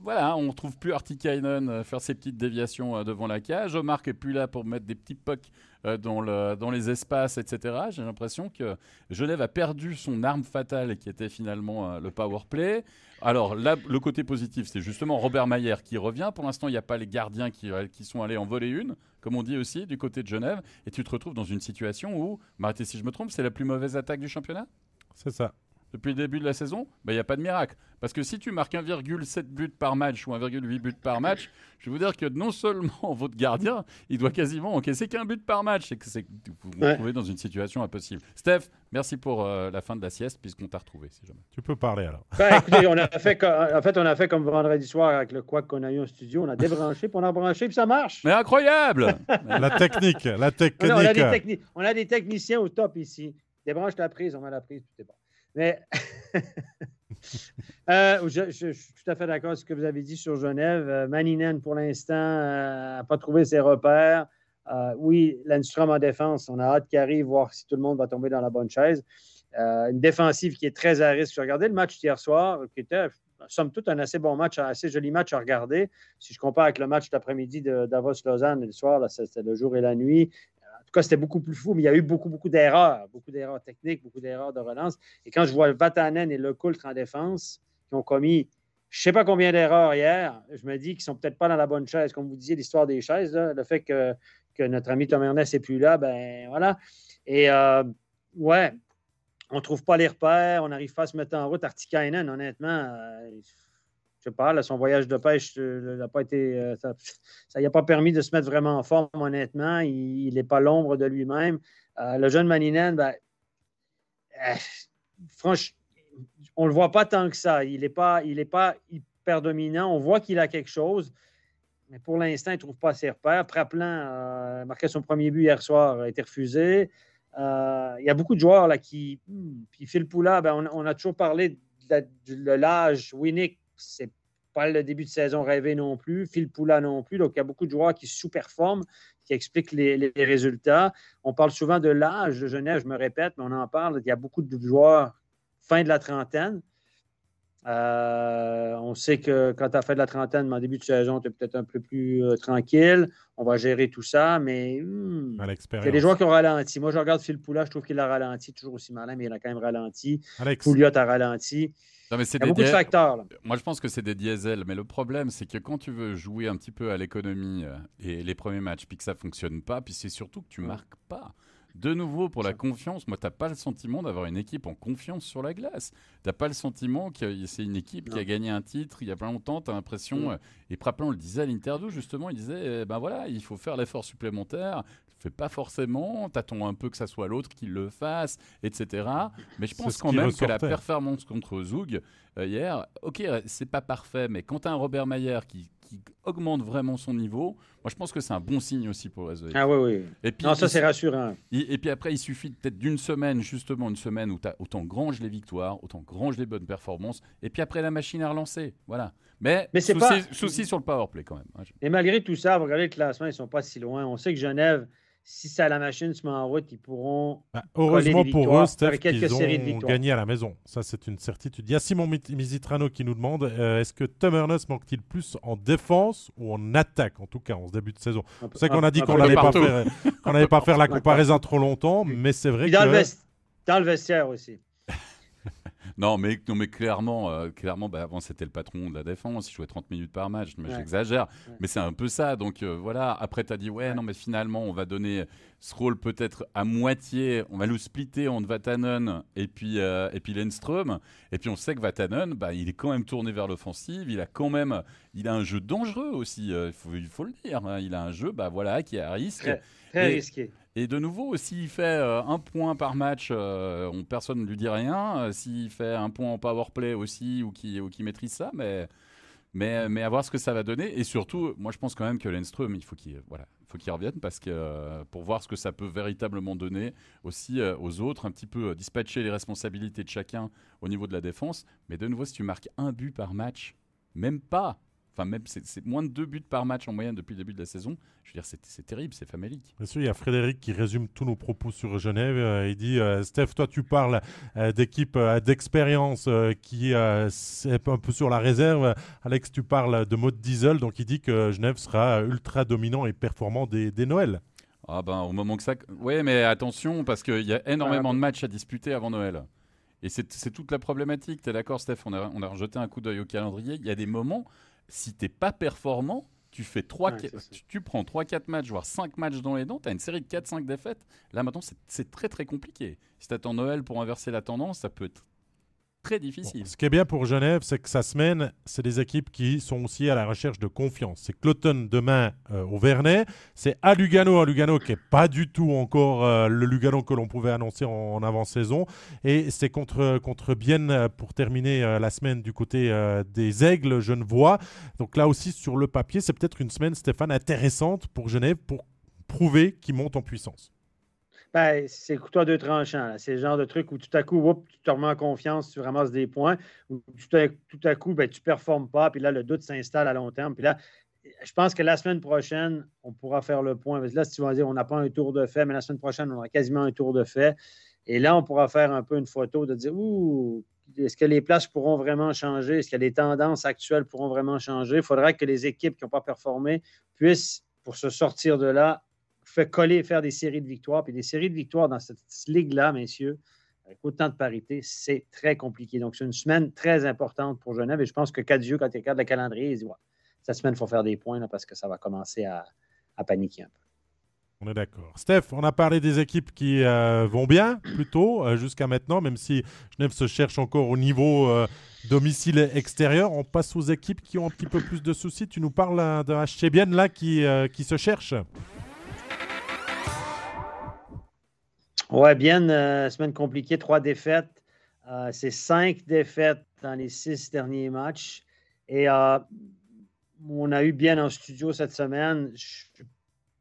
voilà, on ne trouve plus Artikainen euh, faire ses petites déviations euh, devant la cage. Omar n'est plus là pour mettre des petits pucks euh, dans, le, dans les espaces, etc. J'ai l'impression que Genève a perdu son arme fatale qui était finalement le power play. Alors là, le côté positif, c'est justement Robert Mayer qui revient. Pour l'instant, il n'y a pas les gardiens qui, qui, sont allés en voler une, comme on dit aussi, du côté de Genève. Et tu te retrouves dans une situation où, m'arrêtez si je me trompe, c'est la plus mauvaise attaque du championnat? C'est ça depuis le début de la saison, bah, il n'y a pas de miracle. Parce que si tu marques 1,7 buts par match ou 1,8 buts par match, je vais vous dire que non seulement votre gardien, il doit quasiment encaisser qu'un but par match. Et que c'est, vous vous retrouvez dans une situation impossible. Steph, merci pour euh, la fin de la sieste, puisqu'on t'a retrouvé. Si jamais. Tu peux parler alors. Ben, écoutez, on a fait, en fait, on a fait comme vendredi soir avec le quoi qu'on a eu en studio. On a débranché, puis on a branché, puis ça marche. Mais incroyable La technique, la technique. On a, des on a des techniciens au top ici. Débranche la prise, on met la prise, tout est bon. Mais euh, je, suis tout à fait d'accord avec ce que vous avez dit sur Genève. Euh, Maninen, pour l'instant, n'a euh, pas trouvé ses repères. oui, Landstrom en défense, on a hâte qu'il arrive, voir si tout le monde va tomber dans la bonne chaise. une défensive qui est très à risque. J'ai regardé le match hier soir, qui était, somme toute, un assez bon match, un assez joli match à regarder. Si je compare avec le match d'après-midi de Davos-Lausanne, le soir, c'était le jour et la nuit c'était beaucoup plus fou, mais il y a eu beaucoup, beaucoup d'erreurs, beaucoup d'erreurs techniques, beaucoup d'erreurs de relance. Et quand je vois Vatanen et Le Coultre en défense, qui ont commis je ne sais pas combien d'erreurs hier, je me dis qu'ils ne sont peut-être pas dans la bonne chaise. Comme vous disiez, l'histoire des chaises, le fait que, notre ami Tom Ernest n'est plus là, ben voilà. Et euh, ouais, on ne trouve pas les repères, on n'arrive pas à se mettre en route. Artikainen, honnêtement, euh, je sais pas, son voyage de pêche euh, n'a pas été. Euh, ça n'y a pas permis de se mettre vraiment en forme, honnêtement. Il n'est pas l'ombre de lui-même. Euh, le jeune Maninen, ben, franchement, on ne le voit pas tant que ça. Il n'est pas, pas hyper dominant. On voit qu'il a quelque chose, mais pour l'instant, il ne trouve pas ses repères. Praplan a marqué son premier but hier soir, a été refusé. il y a beaucoup de joueurs là, qui. Hmm, puis Phil Poula, ben, on, a toujours parlé de l'âge Winnick c'est pas le début de saison rêvé non plus. Phil Poula non plus. Donc, il y a beaucoup de joueurs qui sous-performent, qui expliquent les, résultats. On parle souvent de l'âge de Genève, je me répète, mais on en parle. Il y a beaucoup de joueurs fin de la trentaine. Euh, on sait que quand tu as fait de la trentaine, en début de saison, tu es peut-être un peu plus euh, tranquille. On va gérer tout ça, mais hmm, il y a des joueurs qui ont ralenti. Moi, je regarde Phil Poula, je trouve qu'il a ralenti, toujours aussi malin, mais il a quand même ralenti. Pouliot a ralenti. Non, mais il y a beaucoup de facteurs. Moi, je pense que c'est des diesels, mais le problème, c'est que quand tu veux jouer un petit peu à l'économie euh, et les premiers matchs, puis que ça fonctionne pas, puis c'est surtout que tu marques pas. De nouveau, pour la confiance, moi, tu n'as pas le sentiment d'avoir une équipe en confiance sur la glace. Tu n'as pas le sentiment que c'est une équipe qui a gagné un titre il y a pas longtemps. Tu as l'impression, euh, et Praplin le disait à l'interview, justement, il disait eh ben voilà, il faut faire l'effort supplémentaire. Fais pas forcément, t'attends un peu que ça soit l'autre qui le fasse, etc. Mais je pense quand même que la performance contre Zoug euh, hier, ok, c'est pas parfait, mais quand tu as un Robert Mayer qui augmente vraiment son niveau, moi je pense que c'est un bon signe aussi pour les Ah oui, oui. Et puis, non, ça c'est rassurant. Et, puis après, il suffit peut-être d'une semaine, justement une semaine où tu as autant grange les victoires, autant grange les bonnes performances, et puis après la machine à relancer. Voilà. Mais, Mais souci, pas... souci sur le powerplay quand même. Et malgré tout ça, vous regardez le classement, ils ne sont pas si loin. On sait que Genève si ça la machine se met en route, ils pourront. Bah, heureusement pour eux, Steph, qu'ils ont gagné à la maison. Ça, c'est une certitude. Il y a Simon Mizitrano qui nous demande euh, est-ce que Tom Ernest manque-t-il plus en défense ou en attaque, en tout cas en ce début de saison? C'est vrai qu'on a dit qu'on n'allait pas, faire, pas faire la comparaison trop longtemps, mais c'est vrai que. dans le vestiaire aussi. Non, mais, non, mais clairement, euh, clairement bah, avant, c'était le patron de la défense. Il jouait 30 minutes par match. Mais j'exagère. Mais c'est un peu ça. Donc euh, voilà. Après, tu as dit, ouais, non, mais finalement, on va donner ce rôle peut-être à moitié. On va le splitter entre Vatanen et puis, euh, et puis Lenström. Et puis, on sait que Vatanen, bah, il est quand même tourné vers l'offensive. Il a quand même. Il a un jeu dangereux aussi. il, faut, il faut le dire. Hein. Il a un jeu bah, voilà, qui est à risque. Très risqué. Et de nouveau, s'il fait euh, un point par match, euh, on, personne ne lui dit rien. Euh, s'il fait un point en power play aussi, ou qui, ou qui maîtrise ça, mais, mais, mais à voir ce que ça va donner. Et surtout, moi je pense quand même que Lenström, il faut qu'il voilà, faut revienne parce que, pour voir ce que ça peut véritablement donner aussi aux autres, un petit peu dispatcher les responsabilités de chacun au niveau de la défense. Mais de nouveau, si tu marques un but par match, même pas, Enfin, même c'est moins de deux buts par match en moyenne depuis le début de la saison. Je veux dire, c'est terrible, c'est famélique. Bien sûr, il y a Frédéric qui résume tous nos propos sur Genève. Euh, il dit euh, Steph, toi, tu parles euh, d'équipe d'expérience qui est un peu sur la réserve. Alex, tu parles de mode diesel. Donc, il dit que Genève sera ultra dominant et performant des, des Noël. Ah ben, au moment que ça. Oui, mais attention, parce qu'il y a énormément de matchs à disputer avant Noël. Et c'est toute la problématique. Tu es d'accord, Steph? On a, on a rejeté un coup d'œil au calendrier. Il y a des moments si t'es pas performant, tu fais 3, tu, prends 3-4 matchs, voire 5 matchs dans les dents, tu as une série de 4-5 défaites. Là maintenant, c'est très très compliqué. Si tu attends Noël pour inverser la tendance, ça peut être très difficile. ce qui est bien pour Genève, c'est que sa semaine, c'est des équipes qui sont aussi à la recherche de confiance. C'est Cloton demain euh, au Vernet, c'est à Lugano, à Lugano qui n'est pas du tout encore euh, le Lugano que l'on pouvait annoncer en, avant-saison, et c'est contre, contre Bienne euh, pour terminer la semaine du côté des Aigles Genevois. Donc là aussi, sur le papier, c'est peut-être une semaine, Stéphane, intéressante pour Genève pour prouver qu'il monte en puissance. Ben, c'est couteau à deux tranchants. C'est le genre de truc où tout à coup, tu te remets en confiance, tu ramasses des points, ou tout à, coup, ben, tu ne performes pas, puis là, le doute s'installe à long terme. Puis là, je pense que la semaine prochaine, on pourra faire le point. Là, si tu vas dire, on n'a pas un tour de fait, mais la semaine prochaine, on aura quasiment un tour de fait. Et là, on pourra faire un peu une photo de dire, ouh, est-ce que les places pourront vraiment changer? Est-ce que les tendances actuelles pourront vraiment changer? Il faudra que les équipes qui n'ont pas performé puissent, pour se sortir de là, fait coller et faire des séries de victoires. Puis des séries de victoires dans cette ligue-là, messieurs, avec autant de parité, c'est très compliqué. Donc, c'est une semaine très importante pour Genève. Et je pense que Cadieux, quand il regarde le calendrier, il dit ouais, cette semaine, il faut faire des points parce que ça va commencer à, paniquer un peu. On est d'accord. Steph, on a parlé des équipes qui euh, vont bien, plutôt, euh, jusqu'à maintenant, même si Genève se cherche encore au niveau euh, domicile extérieur. On passe aux équipes qui ont un petit peu plus de soucis. Tu nous parles d'un HC là qui, qui se cherche Ouais, bien, euh, semaine compliquée, trois défaites. Euh, c'est cinq défaites dans les six derniers matchs. Et euh, on a eu bien en studio cette semaine. Je ne suis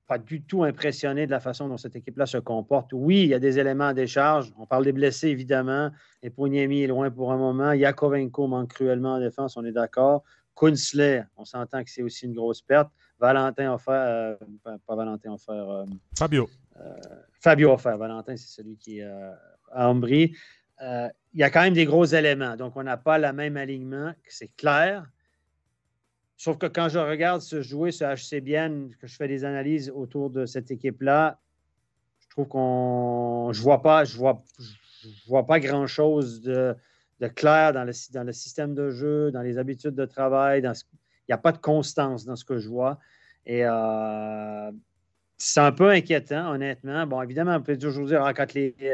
pas du tout impressionné de la façon dont cette équipe-là se comporte. Oui, il y a des éléments à décharge. On parle des blessés, évidemment. Et Pognemi est loin pour un moment. Yakovenko manque cruellement en défense, on est d'accord. Kunzle, on s'entend que c'est aussi une grosse perte. Valentin offert, pas, Valentin offert. Fabio. Fabio offert. Valentin, c'est celui qui est à Ambry. il y a quand même des gros éléments. Donc, on n'a pas le même alignement, c'est clair. Sauf que quand je regarde ce jouer, ce HCBN, que je fais des analyses autour de cette équipe-là, je trouve qu'on. Je vois pas, je vois, pas grand-chose de, clair dans le, dans le système de jeu, dans les habitudes de travail. Il n'y a pas de constance dans ce que je vois. Et euh, c'est un peu inquiétant, honnêtement. Bon, évidemment, on peut toujours dire ah, quand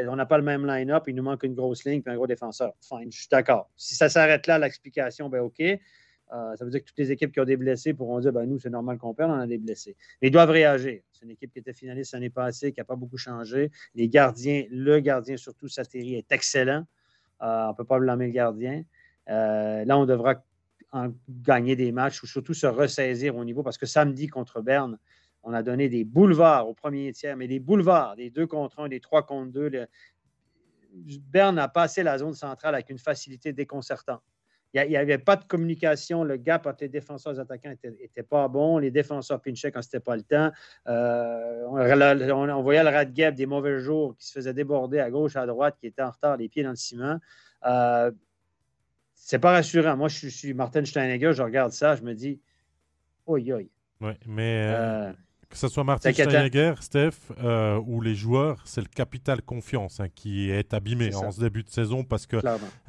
on n'a pas le même line-up, il nous manque une grosse ligne et un gros défenseur. Fine, je suis d'accord. Si ça s'arrête là, l'explication, ben OK. Euh, ça veut dire que toutes les équipes qui ont des blessés pourront dire ben, nous, c'est normal qu'on perde, on a des blessés. Mais ils doivent réagir. C'est une équipe qui était finaliste l'année passée, qui n'a pas beaucoup changé. Les gardiens, le gardien surtout, Satiri, est excellent. Euh, on ne peut pas blâmer le gardien. Euh, là, on devra gagner des matchs ou surtout se ressaisir au niveau parce que samedi contre Berne, on a donné des boulevards au premier tiers, mais des boulevards, des deux contre un, des trois contre deux. Berne a passé la zone centrale avec une facilité déconcertante. Il n'y avait pas de communication. Le gap entre les défenseurs et les attaquants n'était pas bon. Les défenseurs pinchaient quand ce n'était pas le temps. Euh, on, voyait le Radgeb des mauvais jours qui se faisait déborder à gauche, à droite, qui était en retard, les pieds dans le ciment. Euh, c'est pas rassurant. Moi, je, suis Martin Steinegger, je regarde ça, je me dis, oi, oi. Oui, mais. Euh, euh, que ce soit Martin Steinegger, Steph, euh, ou les joueurs, c'est le capital confiance hein, qui est abîmé en ce début de saison parce que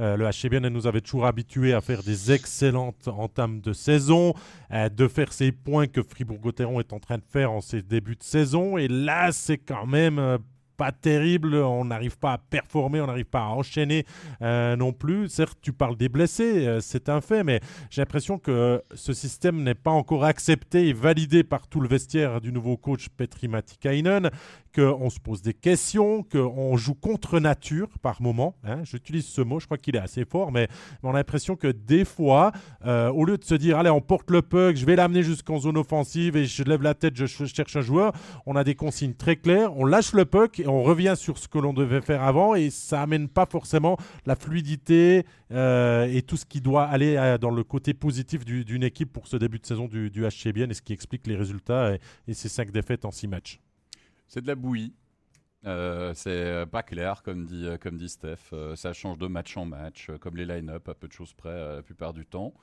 euh, le HCBN nous avait toujours habitués à faire des excellentes entames de saison, euh, de faire ces points que Fribourg-Gotteron est en train de faire en ces débuts de saison. Et là, c'est quand même pas terrible, on n'arrive pas à performer, on n'arrive pas à enchaîner euh, non plus. Certes, tu parles des blessés, euh, c'est un fait, mais j'ai l'impression que ce système n'est pas encore accepté et validé par tout le vestiaire du nouveau coach Petri Matikainen, qu'on se pose des questions, qu'on joue contre nature par moment. Hein. J'utilise ce mot, je crois qu'il est assez fort, mais on a l'impression que des fois, euh, au lieu de se dire, allez, on porte le puck, je vais l'amener jusqu'en zone offensive et je lève la tête, je cherche un joueur, on a des consignes très claires, on lâche le puck et on revient sur ce que l'on devait faire avant et ça amène pas forcément la fluidité euh, et tout ce qui doit aller euh, dans le côté positif d'une équipe pour ce début de saison du, du HCBN et ce qui explique les résultats et, et ces cinq défaites en six matchs. C'est de la bouillie. Euh, c'est pas clair, comme dit, euh, comme dit Steph. Euh, ça change de match en match, comme les line-up, à peu de choses près la plupart du temps.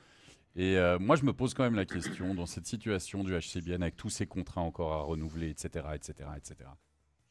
Et moi, je me pose quand même la question, dans cette situation du HCBN, avec tous ces contrats encore à renouveler, etc., etc., etc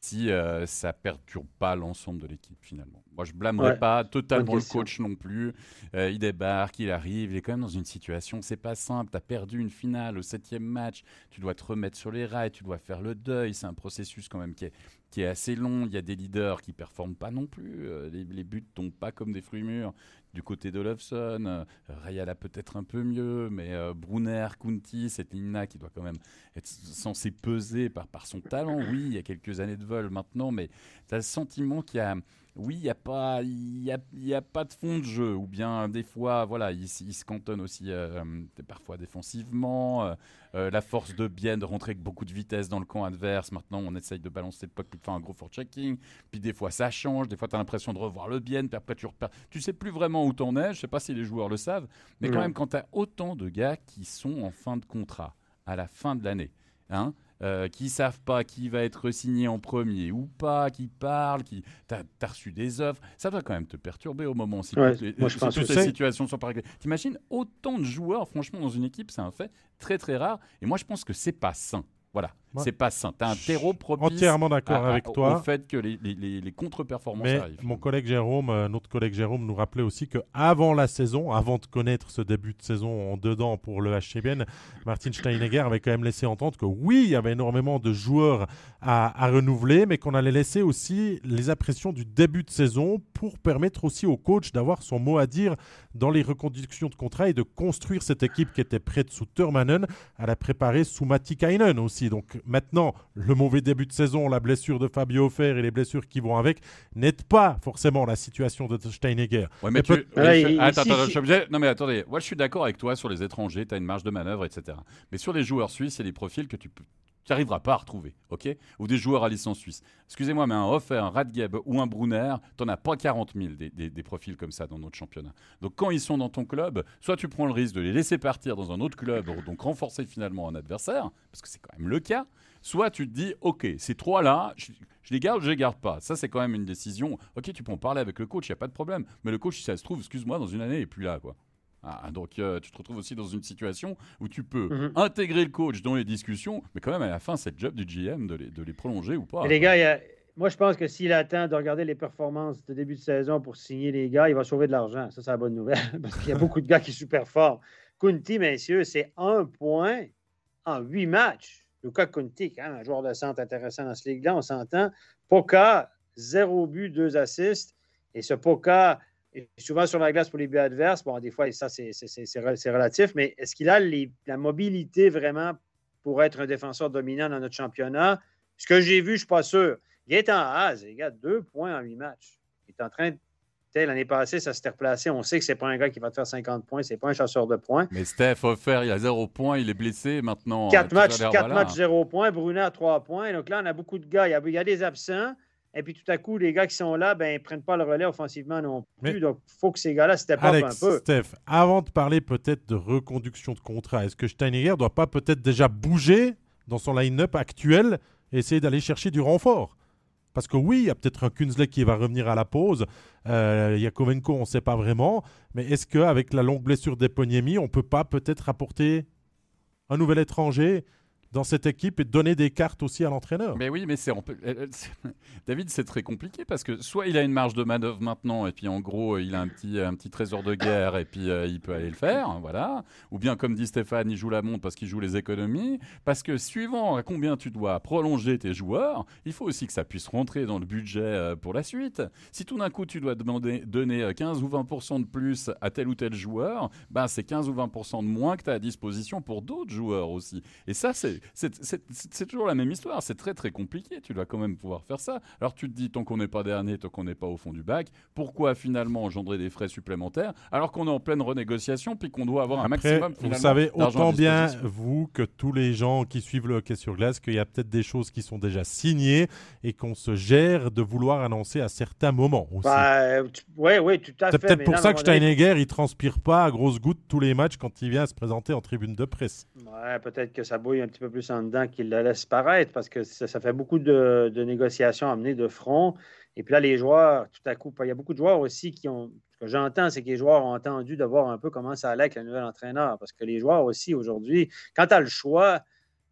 si euh, ça perturbe pas l'ensemble de l'équipe finalement. Moi, je blâmerai pas totalement le coach non plus. Euh, il débarque, il arrive, il est quand même dans une situation, c'est pas simple. Tu as perdu une finale au septième match, tu dois te remettre sur les rails, tu dois faire le deuil. C'est un processus quand même qui est, qui est assez long. Il y a des leaders qui performent pas non plus. Euh, les, les, buts tombent pas comme des fruits mûrs du côté de Loveson. Euh, Rayala peut-être un peu mieux, mais euh, Brunner, Kunti, cette ligne-là qui doit quand même être censée peser par, par son talent. Oui, il y a quelques années de vol maintenant, mais tu as le sentiment qu'il y a oui, il n'y a, pas, y a, y a pas de fond de jeu, ou bien des fois, voilà, il, se cantonne aussi euh, parfois défensivement. Euh, la force de bien de rentrer avec beaucoup de vitesse dans le camp adverse. Maintenant, on essaye de balancer le puck, de faire un gros checking Puis des fois, ça change. Des fois, tu as l'impression de revoir le bien, puis après, tu repères. Tu sais plus vraiment où t'en es. Je sais pas si les joueurs le savent, mais quand même, quand tu as autant de gars qui sont en fin de contrat à la fin de l'année, hein, euh, qui savent pas qui va être signé en premier ou pas, qui parlent, qui t'as as reçu des offres, ça va quand même te perturber au moment si moi, je pense toutes ces situations sont pas réglées. T'imagines autant de joueurs, franchement, dans une équipe, c'est un fait très très rare. Et moi, je pense que c'est pas sain. Voilà. C'est pas sain. Tu as un terreau propice. Entièrement d'accord avec toi. Au fait que les, les, les contre-performances arrivent. Mon collègue Jérôme, euh, notre collègue Jérôme, nous rappelait aussi que avant la saison, avant de connaître ce début de saison en dedans pour le HCBN, Martin Steinegger avait quand même laissé entendre que oui, il y avait énormément de joueurs à, à renouveler, mais qu'on allait laisser aussi les impressions du début de saison pour permettre aussi au coach d'avoir son mot à dire dans les reconductions de contrat et de construire cette équipe qui était prête sous Turmanen à la préparer sous Matikainen aussi. Donc Maintenant, le mauvais début de saison, la blessure de Fabio Offer et les blessures qui vont avec n'aident pas forcément la situation de Steinegger. mais, attends, Non, mais attendez, moi je suis d'accord avec toi sur les étrangers, tu as une marge de manœuvre, etc. Mais sur les joueurs suisses, a des profils que tu peux Tu n'arriveras pas à retrouver, ok? Ou des joueurs à licence suisse. Excusez-moi, mais un Hoffer, un Radgeb ou un Brunner, tu n'en as pas 40 000 des, profils comme ça dans notre championnat. Donc quand ils sont dans ton club, soit tu prends le risque de les laisser partir dans un autre club, donc renforcer finalement un adversaire, parce que c'est quand même le cas, soit tu te dis, ok, ces trois-là, je, les garde ou je les garde pas. Ça, c'est quand même une décision. Ok, tu peux en parler avec le coach, il n'y a pas de problème. Mais le coach, si ça se trouve, excuse-moi, dans une année, il n'est plus là, quoi. Ah, donc euh, tu te retrouves aussi dans une situation où tu peux mhm. intégrer le coach dans les discussions, mais quand même à la fin, c'est le job du GM de les, de les prolonger ou pas. les gars, moi je pense que s'il attend de regarder les performances de début de saison pour signer les gars, il va sauver de l'argent. Ça, c'est la bonne nouvelle, parce qu'il y a beaucoup de gars qui sont super forts. Kunti, messieurs, c'est un point en huit matchs. Luca Kunti, quand un joueur de centre intéressant dans ce ligue-là, on s'entend. Poca, zéro but, deux assists. Et ce Poca, souvent sur la glace pour les buts adverses. Bon, des fois, ça, c'est relatif, mais est-ce qu'il a la mobilité vraiment pour être un défenseur dominant dans notre championnat? Ce que j'ai vu, je ne suis pas sûr. Il est en Haas, il a deux points en huit matchs. Il est en train de. L'année passée, ça s'était replacé. On sait que ce n'est pas un gars qui va te faire 50 points, c'est pas un chasseur de points. Mais Steph faire, il a zéro point, il est blessé maintenant. Quatre matchs, quatre matchs, zéro point. Brunet a trois points. Donc là, on a beaucoup de gars. il y a des absents. Et puis tout à coup, les gars qui sont là, ben, ils ne prennent pas le relais offensivement non plus. Donc, il faut que ces gars-là step up un peu. Steph, avant de parler peut-être de reconduction de contrat, est-ce que Steinegger ne doit pas peut-être déjà bouger dans son line-up actuel et essayer d'aller chercher du renfort? Parce que oui, il y a peut-être un Kunzle qui va revenir à la pause. Euh, Yakovenko, on ne sait pas vraiment. Mais est-ce qu'avec la longue blessure d'Eponiemi, on ne peut pas peut-être apporter un nouvel étranger dans cette équipe et donner des cartes aussi à l'entraîneur. Mais oui, mais c'est David, c'est très compliqué parce que soit il a une marge de manœuvre maintenant et puis en gros il a un petit un petit trésor de guerre et puis euh, il peut aller le faire, hein, voilà. Ou bien comme dit Stéphane, il joue la montre parce qu'il joue les économies. Parce que suivant à combien tu dois prolonger tes joueurs, il faut aussi que ça puisse rentrer dans le budget euh, pour la suite. Si tout d'un coup tu dois demander donner 15 euh, ou 20 de plus à tel ou tel joueur, ben c'est 15 ou 20% de moins que tu as à disposition pour d'autres joueurs aussi. Et ça c'est c'est toujours la même histoire. C'est très très compliqué. Tu dois quand même pouvoir faire ça. Alors tu te dis, tant qu'on n'est pas dernier, tant qu'on n'est pas au fond du bac, pourquoi finalement engendrer des frais supplémentaires alors qu'on est en pleine renégociation puis qu'on doit avoir un maximum Vous savez autant bien, vous, que tous les gens qui suivent le hockey sur glace, qu'il y a peut-être des choses qui sont déjà signées et qu'on se gère de vouloir annoncer à certains moments aussi. Bah, oui, oui, tout à fait. C'est peut-être pour ça que Steinegger, il transpire pas à grosses gouttes tous les matchs quand il vient se présenter en tribune de presse. Ouais, peut-être que ça bouille un petit peu plus en dedans qu'il la laisse paraître parce que ça, fait beaucoup de, négociations à mener de front. Et puis là, les joueurs, tout à coup, il y a beaucoup de joueurs aussi qui ont. Ce que j'entends, c'est que les joueurs ont entendu de voir un peu comment ça allait avec le nouvel entraîneur. Parce que les joueurs aussi, aujourd'hui, quand tu as le choix,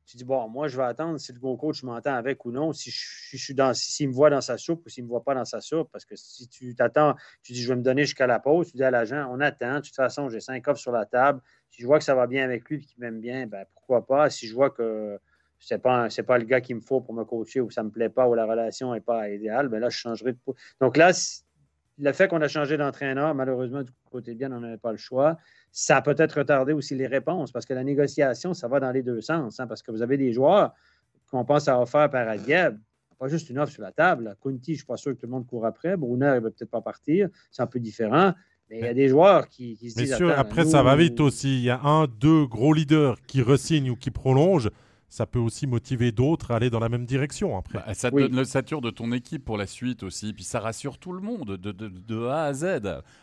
tu dis, bon, moi, je vais attendre si le gros coach m'entend avec ou non, si je, suis dans, s'il me voit dans sa soupe ou s'il ne me voit pas dans sa soupe. Parce que si tu t'attends, tu dis, je vais me donner jusqu'à la pause, tu dis à l'agent, on attend. De toute façon, j'ai cinq offres sur la table. Si je vois que ça va bien avec lui et qu'il m'aime bien, ben, pourquoi pas. Si je vois que c'est pas, pas le gars qu'il me faut pour me coacher ou ça me plaît pas ou la relation n'est pas idéale, ben là, je changerai de. Donc là, le fait qu'on a changé d'entraîneur, malheureusement, du côté bien, on n'avait pas le choix. Ça a peut-être retardé aussi les réponses parce que la négociation, ça va dans les deux sens. Hein, parce que vous avez des joueurs qu'on pense à offrir par pas juste une offre sur la table. Kunti, je ne suis pas sûr que tout le monde court après. Brunner, il ne va peut-être pas partir. C'est un peu différent. Mais il y a des joueurs qui, se disent. Sûr, après, ça va vite aussi. Il y a un, deux gros leaders qui resignent ou qui prolongent ça peut aussi motiver d'autres à aller dans la même direction après. Bah, ça te donne l'ossature de ton équipe pour la suite aussi, puis ça rassure tout le monde de, de, de A à Z.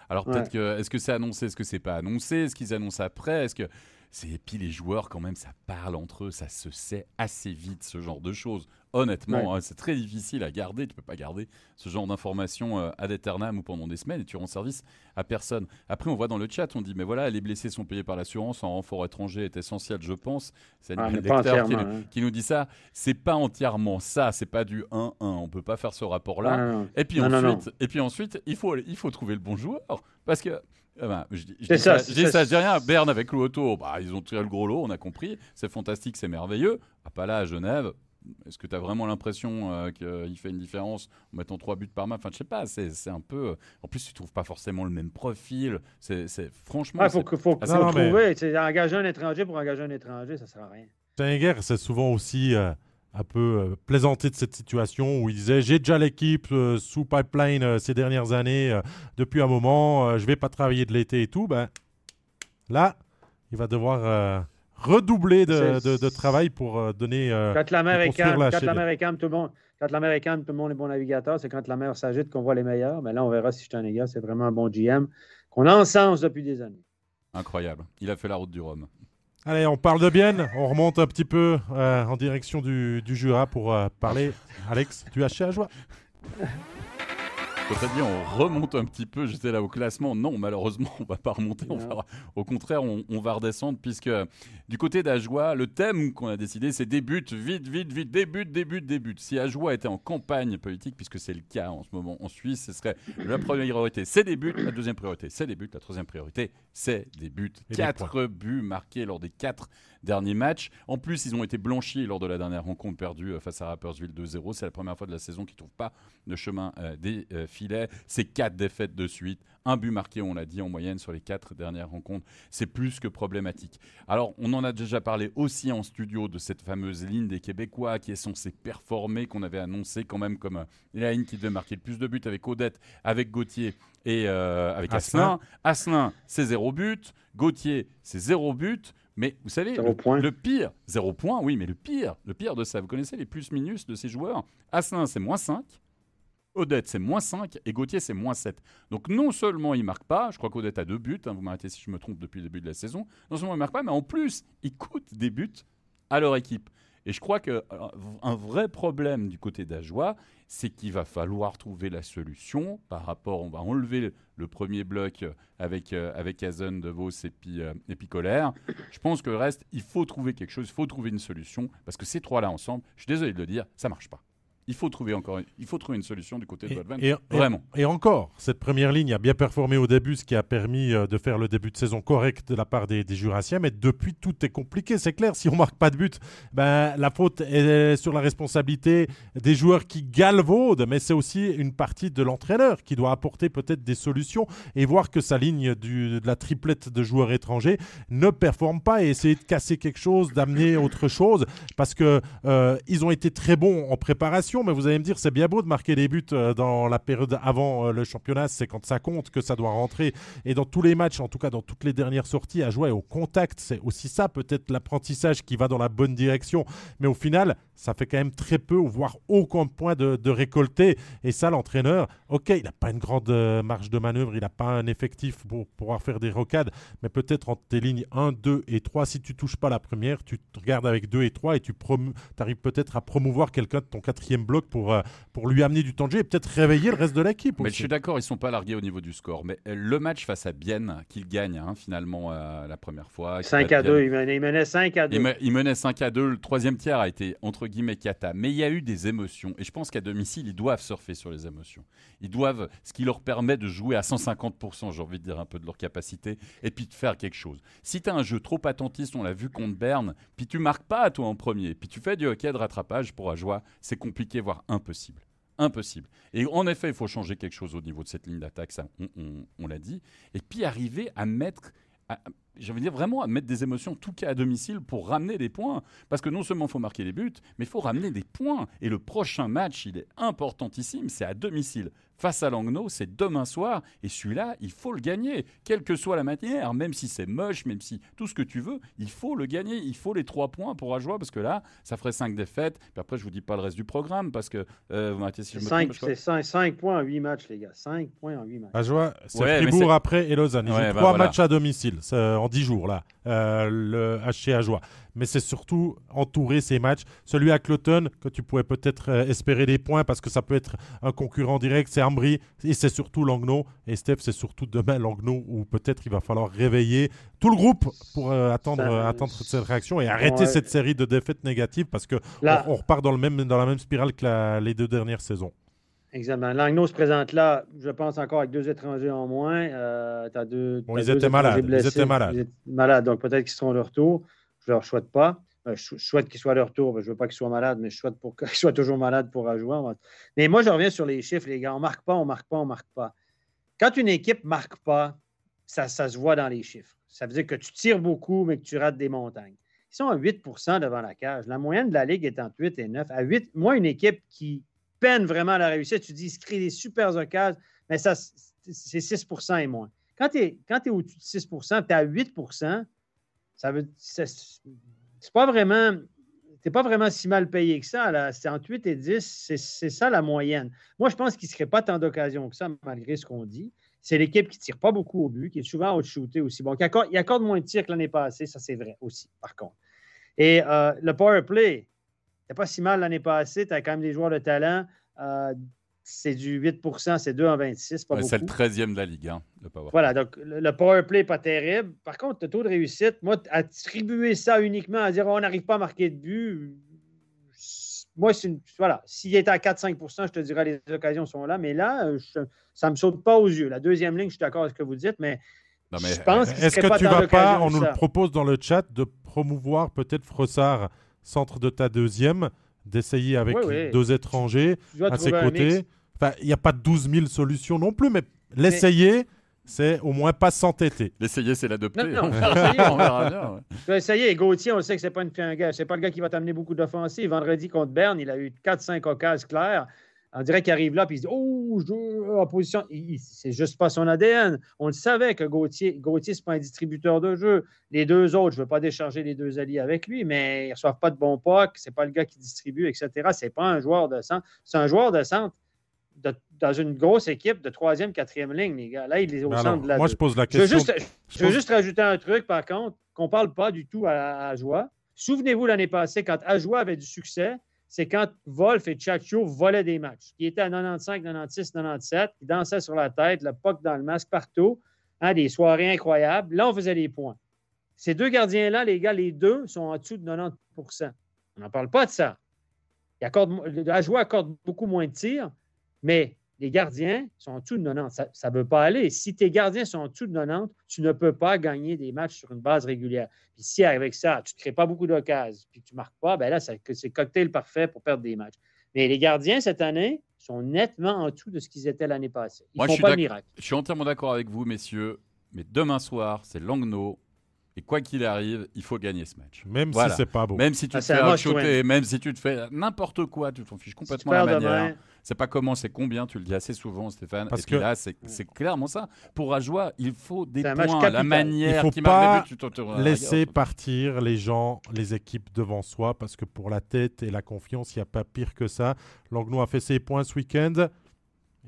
Alors peut-être que est-ce que c'est annoncé, est-ce que c'est pas annoncé, est-ce qu'ils annoncent après, est-ce que c'est puis les joueurs quand même ça parle entre eux, ça se sait assez vite ce genre de choses. Honnêtement, hein, c'est très difficile à garder. Tu peux pas garder ce genre d'informations euh, ad eternam ou pendant des semaines et tu rends service à personne. Après, on voit dans le chat, on dit mais voilà, les blessés sont payés par l'assurance, un renfort étranger est essentiel, je pense. C'est un ah, qui, hein. qui, nous dit ça. C'est pas entièrement ça. C'est pas du 1-1. On peut pas faire ce rapport-là. et puis ensuite, et puis ensuite, il faut il faut trouver le bon joueur parce que eh ben, je, dis ça, je dis rien. Berne avec l'auto, bah, ils ont tiré le gros lot, on a compris. C'est fantastique, c'est merveilleux. Ah, pas là à Genève. Est-ce que tu as vraiment l'impression euh, qu'il fait une différence en mettant trois buts par match? Enfin, je sais pas, c'est un peu. En plus, tu trouves pas forcément le même profil. C'est franchement. Il faut, faut, trouver. Engager un étranger pour engager un étranger, ça sert à rien. Stenger, c'est souvent aussi euh, un peu euh, plaisanté de cette situation où il disait J'ai déjà l'équipe sous pipeline ces dernières années, depuis un moment, je vais pas travailler de l'été et tout. Ben, là, il va devoir redoubler de, travail pour donner. quand la mer est calme, quand la mer est calme, tout le monde. Quand la mer est calme, tout le monde est bon navigateur. C'est quand la mer s'agite qu'on voit les meilleurs. Mais là, on verra si je suis un gars. C'est vraiment un bon GM qu'on a en sens depuis des années. Incroyable. Il a fait la route du Rhum. Allez, on parle de Bienne. On remonte un petit peu euh, en direction du, Jura pour euh, parler. Alex, tu as chez à joie on remonte un petit peu, j'étais là au classement. Non, malheureusement, on va pas remonter. au contraire, on, va redescendre puisque du côté d'Ajoie, le thème qu'on a décidé, c'est début, vite, vite, vite, début, début, début. Si Ajoie était en campagne politique, puisque c'est le cas en ce moment en Suisse, ce serait la première priorité, c'est des buts. La deuxième priorité, c'est des buts. La troisième priorité, c'est des buts. quatre buts marqués lors des quatre derniers matchs. En plus, ils ont été blanchis lors de la dernière rencontre perdue euh, face à Rappersville 2-0. C'est la première fois de la saison qu'ils ne trouvent pas de chemin euh, des euh, filets. C'est quatre défaites de suite. Un but marqué, on l'a dit, en moyenne sur les quatre dernières rencontres. C'est plus que problématique. Alors, on en a déjà parlé aussi en studio de cette fameuse ligne des Québécois qui est censée performer, qu'on avait annoncé quand même comme la ligne qui devait marquer le plus de buts avec Odette, avec Gauthier et avec Asselin. Asselin, c'est zéro but. Gauthier, c'est zéro but. Mais vous savez, le, pire, zéro point, oui, mais le pire, le pire de ça, vous connaissez les plus-minus de ces joueurs? Asselin, c'est moins 5. Odette, c'est moins 5 et Gauthier, c'est moins 7. Donc non seulement il ne marque pas, je crois qu'Odette a deux buts, hein, vous m'arrêtez si je me trompe depuis le début de la saison, non seulement il ne marque pas, mais en plus, il coûte des buts à leur équipe. Et je crois qu'un vrai problème du côté d'Ajoie, c'est qu'il va falloir trouver la solution par rapport, on va enlever le, premier bloc avec, euh, avec Hazen, De Vos et puis, euh, et puis Colère. Je pense que le reste, il faut trouver quelque chose, il faut trouver une solution, parce que ces trois-là ensemble, je suis désolé de le dire, ça marche pas il faut trouver encore il faut trouver une solution du côté de Godwin. Et, Vraiment. Et, encore, cette première ligne a bien performé au début, ce qui a permis euh, de faire le début de saison correct de la part des, Jurassiens. Mais depuis, tout est compliqué. C'est clair, si on marque pas de but, ben, la faute est sur la responsabilité des joueurs qui galvaudent. Mais c'est aussi une partie de l'entraîneur qui doit apporter peut-être des solutions et voir que sa ligne du, de la triplette de joueurs étrangers ne performe pas et essayer de casser quelque chose, d'amener autre chose. Parce que euh, ils ont été très bons en préparation mais vous allez me dire, c'est bien beau de marquer des buts euh, dans la période avant euh, le championnat, c'est quand ça compte que ça doit rentrer. Et dans tous les matchs, en tout cas dans toutes les dernières sorties, à jouer au contact, c'est aussi ça peut-être l'apprentissage qui va dans la bonne direction. Mais au final, ça fait quand même très peu, voire aucun point de, de récolter. Et ça, l'entraîneur, ok, il n'a pas une grande euh, marge de manœuvre, il n'a pas un effectif pour pouvoir faire des rocades, mais peut-être entre tes lignes 1, 2 et 3, si tu touches pas la première, tu te regardes avec 2 et 3 et tu arrives peut-être à promouvoir quelqu'un de ton quatrième bloc pour, euh, pour lui amener du temps de jeu et peut-être réveiller le reste de l'équipe. Mais je suis d'accord, ils sont pas largués au niveau du score. Mais euh, le match face à Bienne, qu'il gagne hein, finalement euh, la première fois. 5 à 2, il menait, 5 à 2. Il, menait 5 à 2. Le troisième tiers a été entre guillemets cata. Mais il y a eu des émotions. Et je pense qu'à domicile, ils doivent surfer sur les émotions. Ils doivent, ce qui leur permet de jouer à 150%, j'ai envie de dire un peu de leur capacité, et puis de faire quelque chose. Si tu as un jeu trop attentiste, on l'a vu contre Berne, puis tu marques pas toi en premier, puis tu fais du hockey de rattrapage pour Ajoie, c'est compliqué voire impossible. Impossible. Et en effet, il faut changer quelque chose au niveau de cette ligne d'attaque, ça, on, l'a dit. Et puis arriver à mettre, veux dire vraiment à mettre des émotions, tout cas à domicile, pour ramener des points. Parce que non seulement il faut marquer des buts, mais il faut ramener des points. Et le prochain match, il est importantissime, c'est à domicile. Face à Langnau, c'est demain soir, et celui-là, il faut le gagner, quelle que soit la manière, même si c'est moche, même si tout ce que tu veux, il faut le gagner, il faut les trois points pour Ajoie, parce que là, ça ferait cinq défaites, puis après, je vous dis pas le reste du programme, parce que, euh, vous si je me C'est 5, points en 8 matchs, les gars, 5 points en 8 matchs. Ajoie, c'est Fribourg après et Lausanne, ils ont 3 bah matchs à domicile, en 10 jours, là, euh, le HC Ajoie mais c'est surtout entourer ces matchs. Celui à Cloton, que tu pourrais peut-être euh, espérer des points parce que ça peut être un concurrent direct, c'est Ambry et c'est surtout Langnau. Et Steph, c'est surtout demain Langnau où peut-être il va falloir réveiller tout le groupe pour euh, attendre, attendre cette réaction et arrêter cette série de défaites négatives parce qu'on on, repart dans, le même, dans la même spirale que les deux dernières saisons. Exactement. Langnau se présente là, je pense encore avec deux étrangers en moins. Euh, as deux, bon, ils, étaient malades. ils étaient malades. Ils étaient malades. Donc peut-être qu'ils seront de retour. Je ne leur souhaite pas. Euh, je souhaite qu'ils soient leur retour. Je ne veux pas qu'ils soient malades, mais je souhaite qu'ils soient toujours malades pour jouer. Mais moi, je reviens sur les chiffres, les gars. On ne marque pas, on ne marque pas, on ne marque pas. Quand une équipe ne marque pas, ça, ça, se voit dans les chiffres. Ça veut dire que tu tires beaucoup, mais que tu rates des montagnes. Ils sont à 8% devant la cage. La moyenne de la Ligue est entre 8 et 9. À 8, moi, une équipe qui peine vraiment à la réussite, tu dis, il se crée des super occasions, mais ça, c'est 6% et moins. Quand tu es, es au-dessus de 6% tu es à 8% Ça veut, c'est, pas vraiment. T'es pas vraiment si mal payé que ça. C'est entre 8 et 10, c'est, ça la moyenne. Moi, je pense qu'il ne serait pas tant d'occasions que ça, malgré ce qu'on dit. C'est l'équipe qui ne tire pas beaucoup au but, qui est souvent out-shooté aussi. Bon, il accorde, il accorde moins de tirs que l'année passée, ça c'est vrai aussi, par contre. Et euh, le power play, pas si mal l'année passée. Tu as quand même des joueurs de talent. Euh, c'est du 8% c'est 2 en 26. Pas Ouais, c'est le 13e de la Ligue, hein, le power. Voilà, donc le le power play n'est pas terrible. Par contre, le taux de réussite, moi, attribuer ça uniquement à dire oh, on n'arrive pas à marquer de but, moi, c'est une. Voilà, s'il était à 4-5% je te dirais les occasions sont là, mais là, je- ça ne me saute pas aux yeux. La deuxième ligne, je suis d'accord avec ce que vous dites, mais, Non, mais- je pense qu'il Est-ce serait que pas tu vas pas, on nous ça. le propose dans le chat, de promouvoir peut-être Frossard, centre de ta deuxième, d'essayer avec deux étrangers Tu à ses côtés Enfin, il n'y a pas 12 000 solutions non plus, mais l'essayer, c'est au moins pas s'entêter. L'essayer, c'est l'adopter. Non, non, on verra l'essayer, on verra bien. ouais. Essayer. Gauthier, on sait que c'est pas une, un gars. C'est pas le gars qui va t'amener beaucoup d'offensives. Vendredi contre Berne, il a eu 4-5 occasions claires. On dirait qu'il arrive là et il se dit Oh, je joue en position. C'est juste pas son ADN. On le savait que Gauthier, Gauthier, c'est pas un distributeur de jeu. Les deux autres, je ne veux pas décharger les deux alliés avec lui, mais ils ne reçoivent pas de bons pucks. C'est pas le gars qui distribue, etc. C'est pas un joueur de centre. C'est un joueur de centre de- dans une grosse équipe de troisième, quatrième ligne, les gars. Là, il est au centre de la. moi, je pose la Je veux question. juste, je je veux pose- juste rajouter un truc, par contre, qu'on ne parle pas du tout à, à Joie. Souvenez-vous l'année passée, quand Ajoie avait du succès, c'est quand Wolf et Chacho volaient des matchs. Qui étaient à 95, 96, 97, qui dansaient sur la tête, le puck dans le masque partout, hein, des soirées incroyables. Là, on faisait des points. Ces deux gardiens-là, les gars, les deux sont en dessous de 90% On n'en parle pas de ça. Accorde, Ajoie accorde beaucoup moins de tirs, mais les gardiens sont en dessous de 90. Ça ne peut pas aller. Si tes gardiens sont en dessous de 90, tu ne peux pas gagner des matchs sur une base régulière. Puis si avec ça, tu ne crées pas beaucoup d'occasions, puis tu ne marques pas, ben là, ça- c'est le cocktail parfait pour perdre des matchs. Mais les gardiens, cette année, sont nettement en dessous de ce qu'ils étaient l'année passée. Ils Moi, ne je font suis pas miracle. Je suis entièrement d'accord avec vous, messieurs. Mais demain soir, c'est Langnau. Et quoi qu'il arrive, il faut gagner ce match. Même Voilà. si c'est pas beau. Même si tu Ah, te fais outshooter, même si tu te fais n'importe quoi, tu t'en fiches Si tu complètement la manière. demain, C'est pas comment, c'est combien, tu le dis assez souvent, Stéphane. Parce et puis que- là, c'est clairement ça. Pour Ajoie, il faut des points. La manière Il faut qui pas tu Laisser regarde. partir les gens, les équipes devant soi, parce que pour la tête et la confiance, il n'y a pas pire que ça. Langnau a fait ses points ce week-end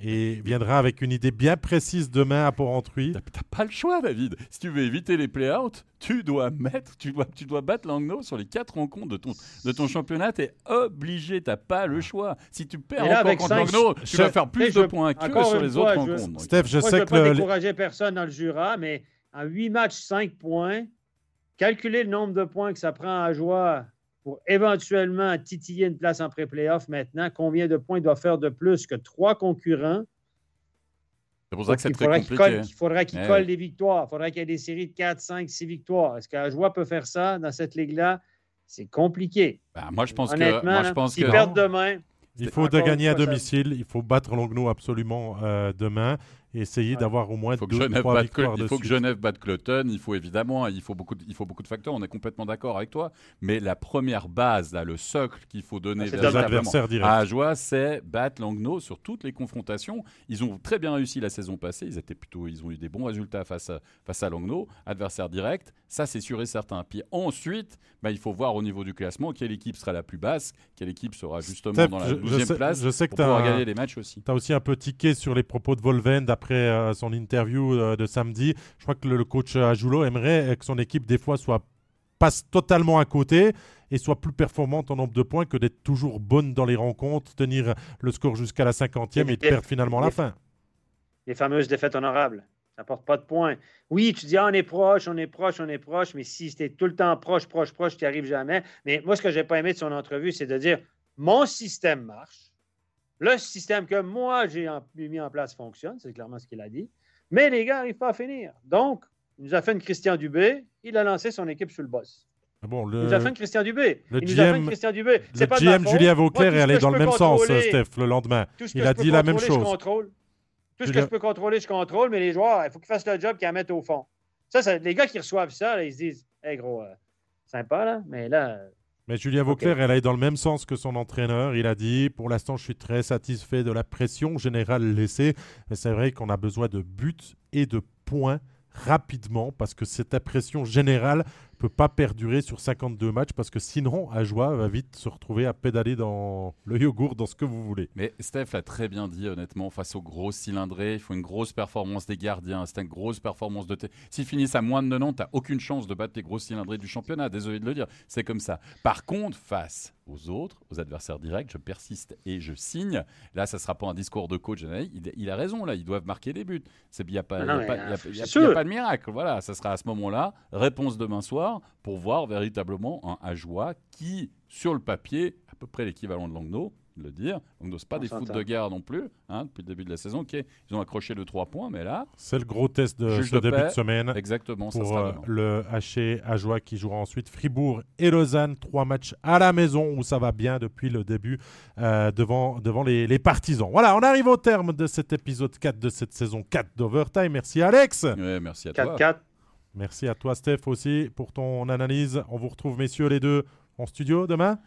et viendra avec une idée bien précise demain à Port-Entruy. T'as t'as pas le choix, David. Si tu veux éviter les play-outs, tu dois mettre, tu dois, tu dois battre Langnau sur les quatre rencontres de ton, de ton championnat. T'es obligé, t'as pas le choix. Si tu perds là, encore avec contre Langnau, tu je- vas faire plus de points que sur les fois, autres je- rencontres. Steph, je Moi, je ne sais veux que pas le- décourager personne dans le Jura, mais en 8 matchs, 5 points, calculer le nombre de points que ça prend à Joie pour éventuellement titiller une place en pré-playoff maintenant, combien de points il doit faire de plus que trois concurrents? C'est pour ça que c'est il très faudra qu'il compliqué. colle, il faudra qu'il Eh colle des victoires. Il faudra qu'il y ait des séries de 4, 5, 6 victoires. Est-ce que Joie peut faire ça dans cette ligue-là? C'est compliqué. Bah, moi, je pense que, Honnêtement, moi, je là, pense s'ils que perdent demain, Il faut de gagner à domicile, il faut battre Langnau absolument euh, demain et essayer Ouais. d'avoir au moins Il faut que deux, Genève trois batte, victoires il faut que. Genève batte Cloton. Il faut évidemment, il faut beaucoup, de, il faut beaucoup de facteurs. On est complètement d'accord avec toi. Mais la première base, là, le socle qu'il faut donner Ah, à Ajoie, c'est battre Langnau sur toutes les confrontations. Ils ont très bien réussi la saison passée. Ils étaient plutôt, ils ont eu des bons résultats face à, face à Langnau, adversaire direct. Ça, c'est sûr et certain. Puis ensuite, bah, il faut voir au niveau du classement quelle équipe sera la plus basse, quelle équipe sera justement dans la je- 12e je sais- place je sais que pour pouvoir un- gagner les matchs aussi. Tu as aussi un peu tiqué sur les propos de Volven après euh, son interview euh, de samedi. Je crois que le, le coach Ajulo aimerait euh, que son équipe, des fois, soit passe totalement à côté et soit plus performante en nombre de points que d'être toujours bonne dans les rencontres, tenir le score jusqu'à la 50e et de perdre finalement la fin. les fameuses défaites honorables. Ça n'apporte pas de points. Oui, tu dis, ah, on est proche, on est proche, on est proche, mais si c'était tout le temps proche, proche, proche, tu n'y arrives jamais. Mais moi, ce que je n'ai pas aimé de son entrevue, c'est de dire, mon système marche. Le système que moi, j'ai mis en place fonctionne. C'est clairement ce qu'il a dit. Mais les gars n'arrivent pas à finir. Donc, il nous a fait une Christian Dubé. Il a lancé son équipe sur le boss. Ah Bon, Il nous a fait le, une Christian Dubé. le il nous a fait GM une Christian Dubé. le pas GM. Julien Vauclair est allé dans le même sens, Steph, le lendemain. Il a dit la même chose. contrôle. Tout ce que je peux contrôler, je contrôle, mais les joueurs, il faut qu'ils fassent le job, qu'ils la mettent au fond. Ça, ça- les gars qui reçoivent ça, là, ils se disent Hey gros, euh, sympa, là, mais là, Mais Julien Vauclair, elle est dans le même sens que son entraîneur. Il a dit Pour l'instant, je suis très satisfait de la pression générale laissée. Mais c'est vrai qu'on a besoin de buts et de points rapidement parce que cette pression générale peut pas perdurer sur 52 matchs parce que sinon, Ajoie va vite se retrouver à pédaler dans le yogourt, dans ce que vous voulez. Mais Steph l'a très bien dit, honnêtement, face aux grosses cylindrées, il faut une grosse performance des gardiens, c'est une grosse performance de. S'ils finissent à moins de 90, t'as aucune chance de battre les grosses cylindrées du championnat, désolé de le dire, c'est comme ça. Par contre, face aux autres, aux adversaires directs, je persiste et je signe. Là, ça sera pas un discours de coach. Il, il a raison, là, ils doivent marquer des buts. Il n'y a, pas, a, pas, de miracle. Voilà, ça sera à ce moment-là, réponse demain soir, pour voir véritablement un Ajoie qui, sur le papier, à peu près l'équivalent de Langnau, le dire. Donc, c'est pas des foot de guerre non plus, hein, depuis le début de la saison. Ok, ils ont accroché le 3 points, mais là. C'est le gros test de ce début de semaine. Exactement, pour ça euh, le HC Ajoie qui jouera ensuite Fribourg et Lausanne. Trois matchs à la maison où ça va bien depuis le début euh, devant, devant les, les, partisans. Voilà, on arrive au terme de cet épisode 4 de cette saison 4 d'Overtime. Merci Alex. Ouais, merci à 4 toi. 4 Merci à toi Steph aussi pour ton analyse. On vous retrouve messieurs les deux en studio demain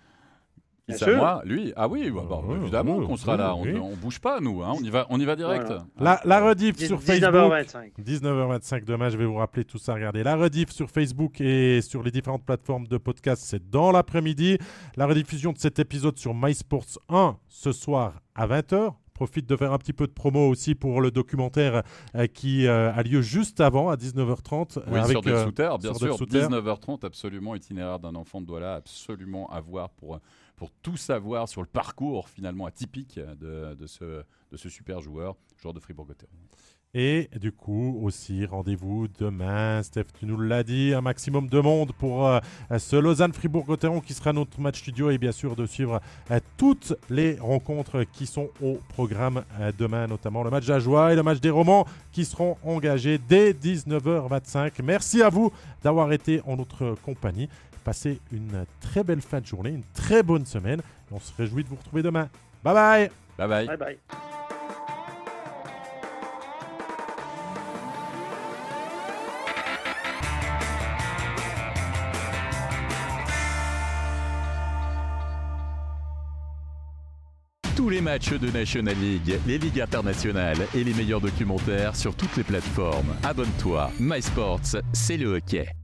moi Lui Ah oui, bah, bah, évidemment qu'on sera là. On, ne bouge pas, nous. Hein. On, y va, on y va direct. La, la rediff sur Facebook. 19h25. 19h25. Demain, je vais vous rappeler tout ça. Regardez. La rediff sur Facebook et sur les différentes plateformes de podcast, c'est dans l'après-midi. La rediffusion de cet épisode sur MySports 1 ce soir à 20h profite de faire un petit peu de promo aussi pour le documentaire euh, qui euh, a lieu juste avant, à 19h30. Oui, avec, sur des sous bien sûr. 19h30, absolument, itinéraire d'un enfant de Douala, absolument à voir pour pour tout savoir sur le parcours finalement atypique de, ce super joueur, joueur de Fribourg-Gotteron. Et du coup, aussi, rendez-vous demain. Steph, tu nous l'as dit, un maximum de monde pour euh, ce Lausanne-Fribourg-Gotteron qui sera notre match studio et bien sûr de suivre euh, toutes les rencontres qui sont au programme euh, demain, notamment le match d'Ajoie et le match des Romans qui seront engagés dès 19h25. Merci à vous d'avoir été en notre compagnie. Passez une très belle fin de journée, une très bonne semaine. on se réjouit de vous retrouver demain. Bye bye. Bye bye. Bye bye. Tous les matchs de National League, les ligues internationales et les meilleurs documentaires sur toutes les plateformes. Abonne-toi. MySports, c'est le hockey.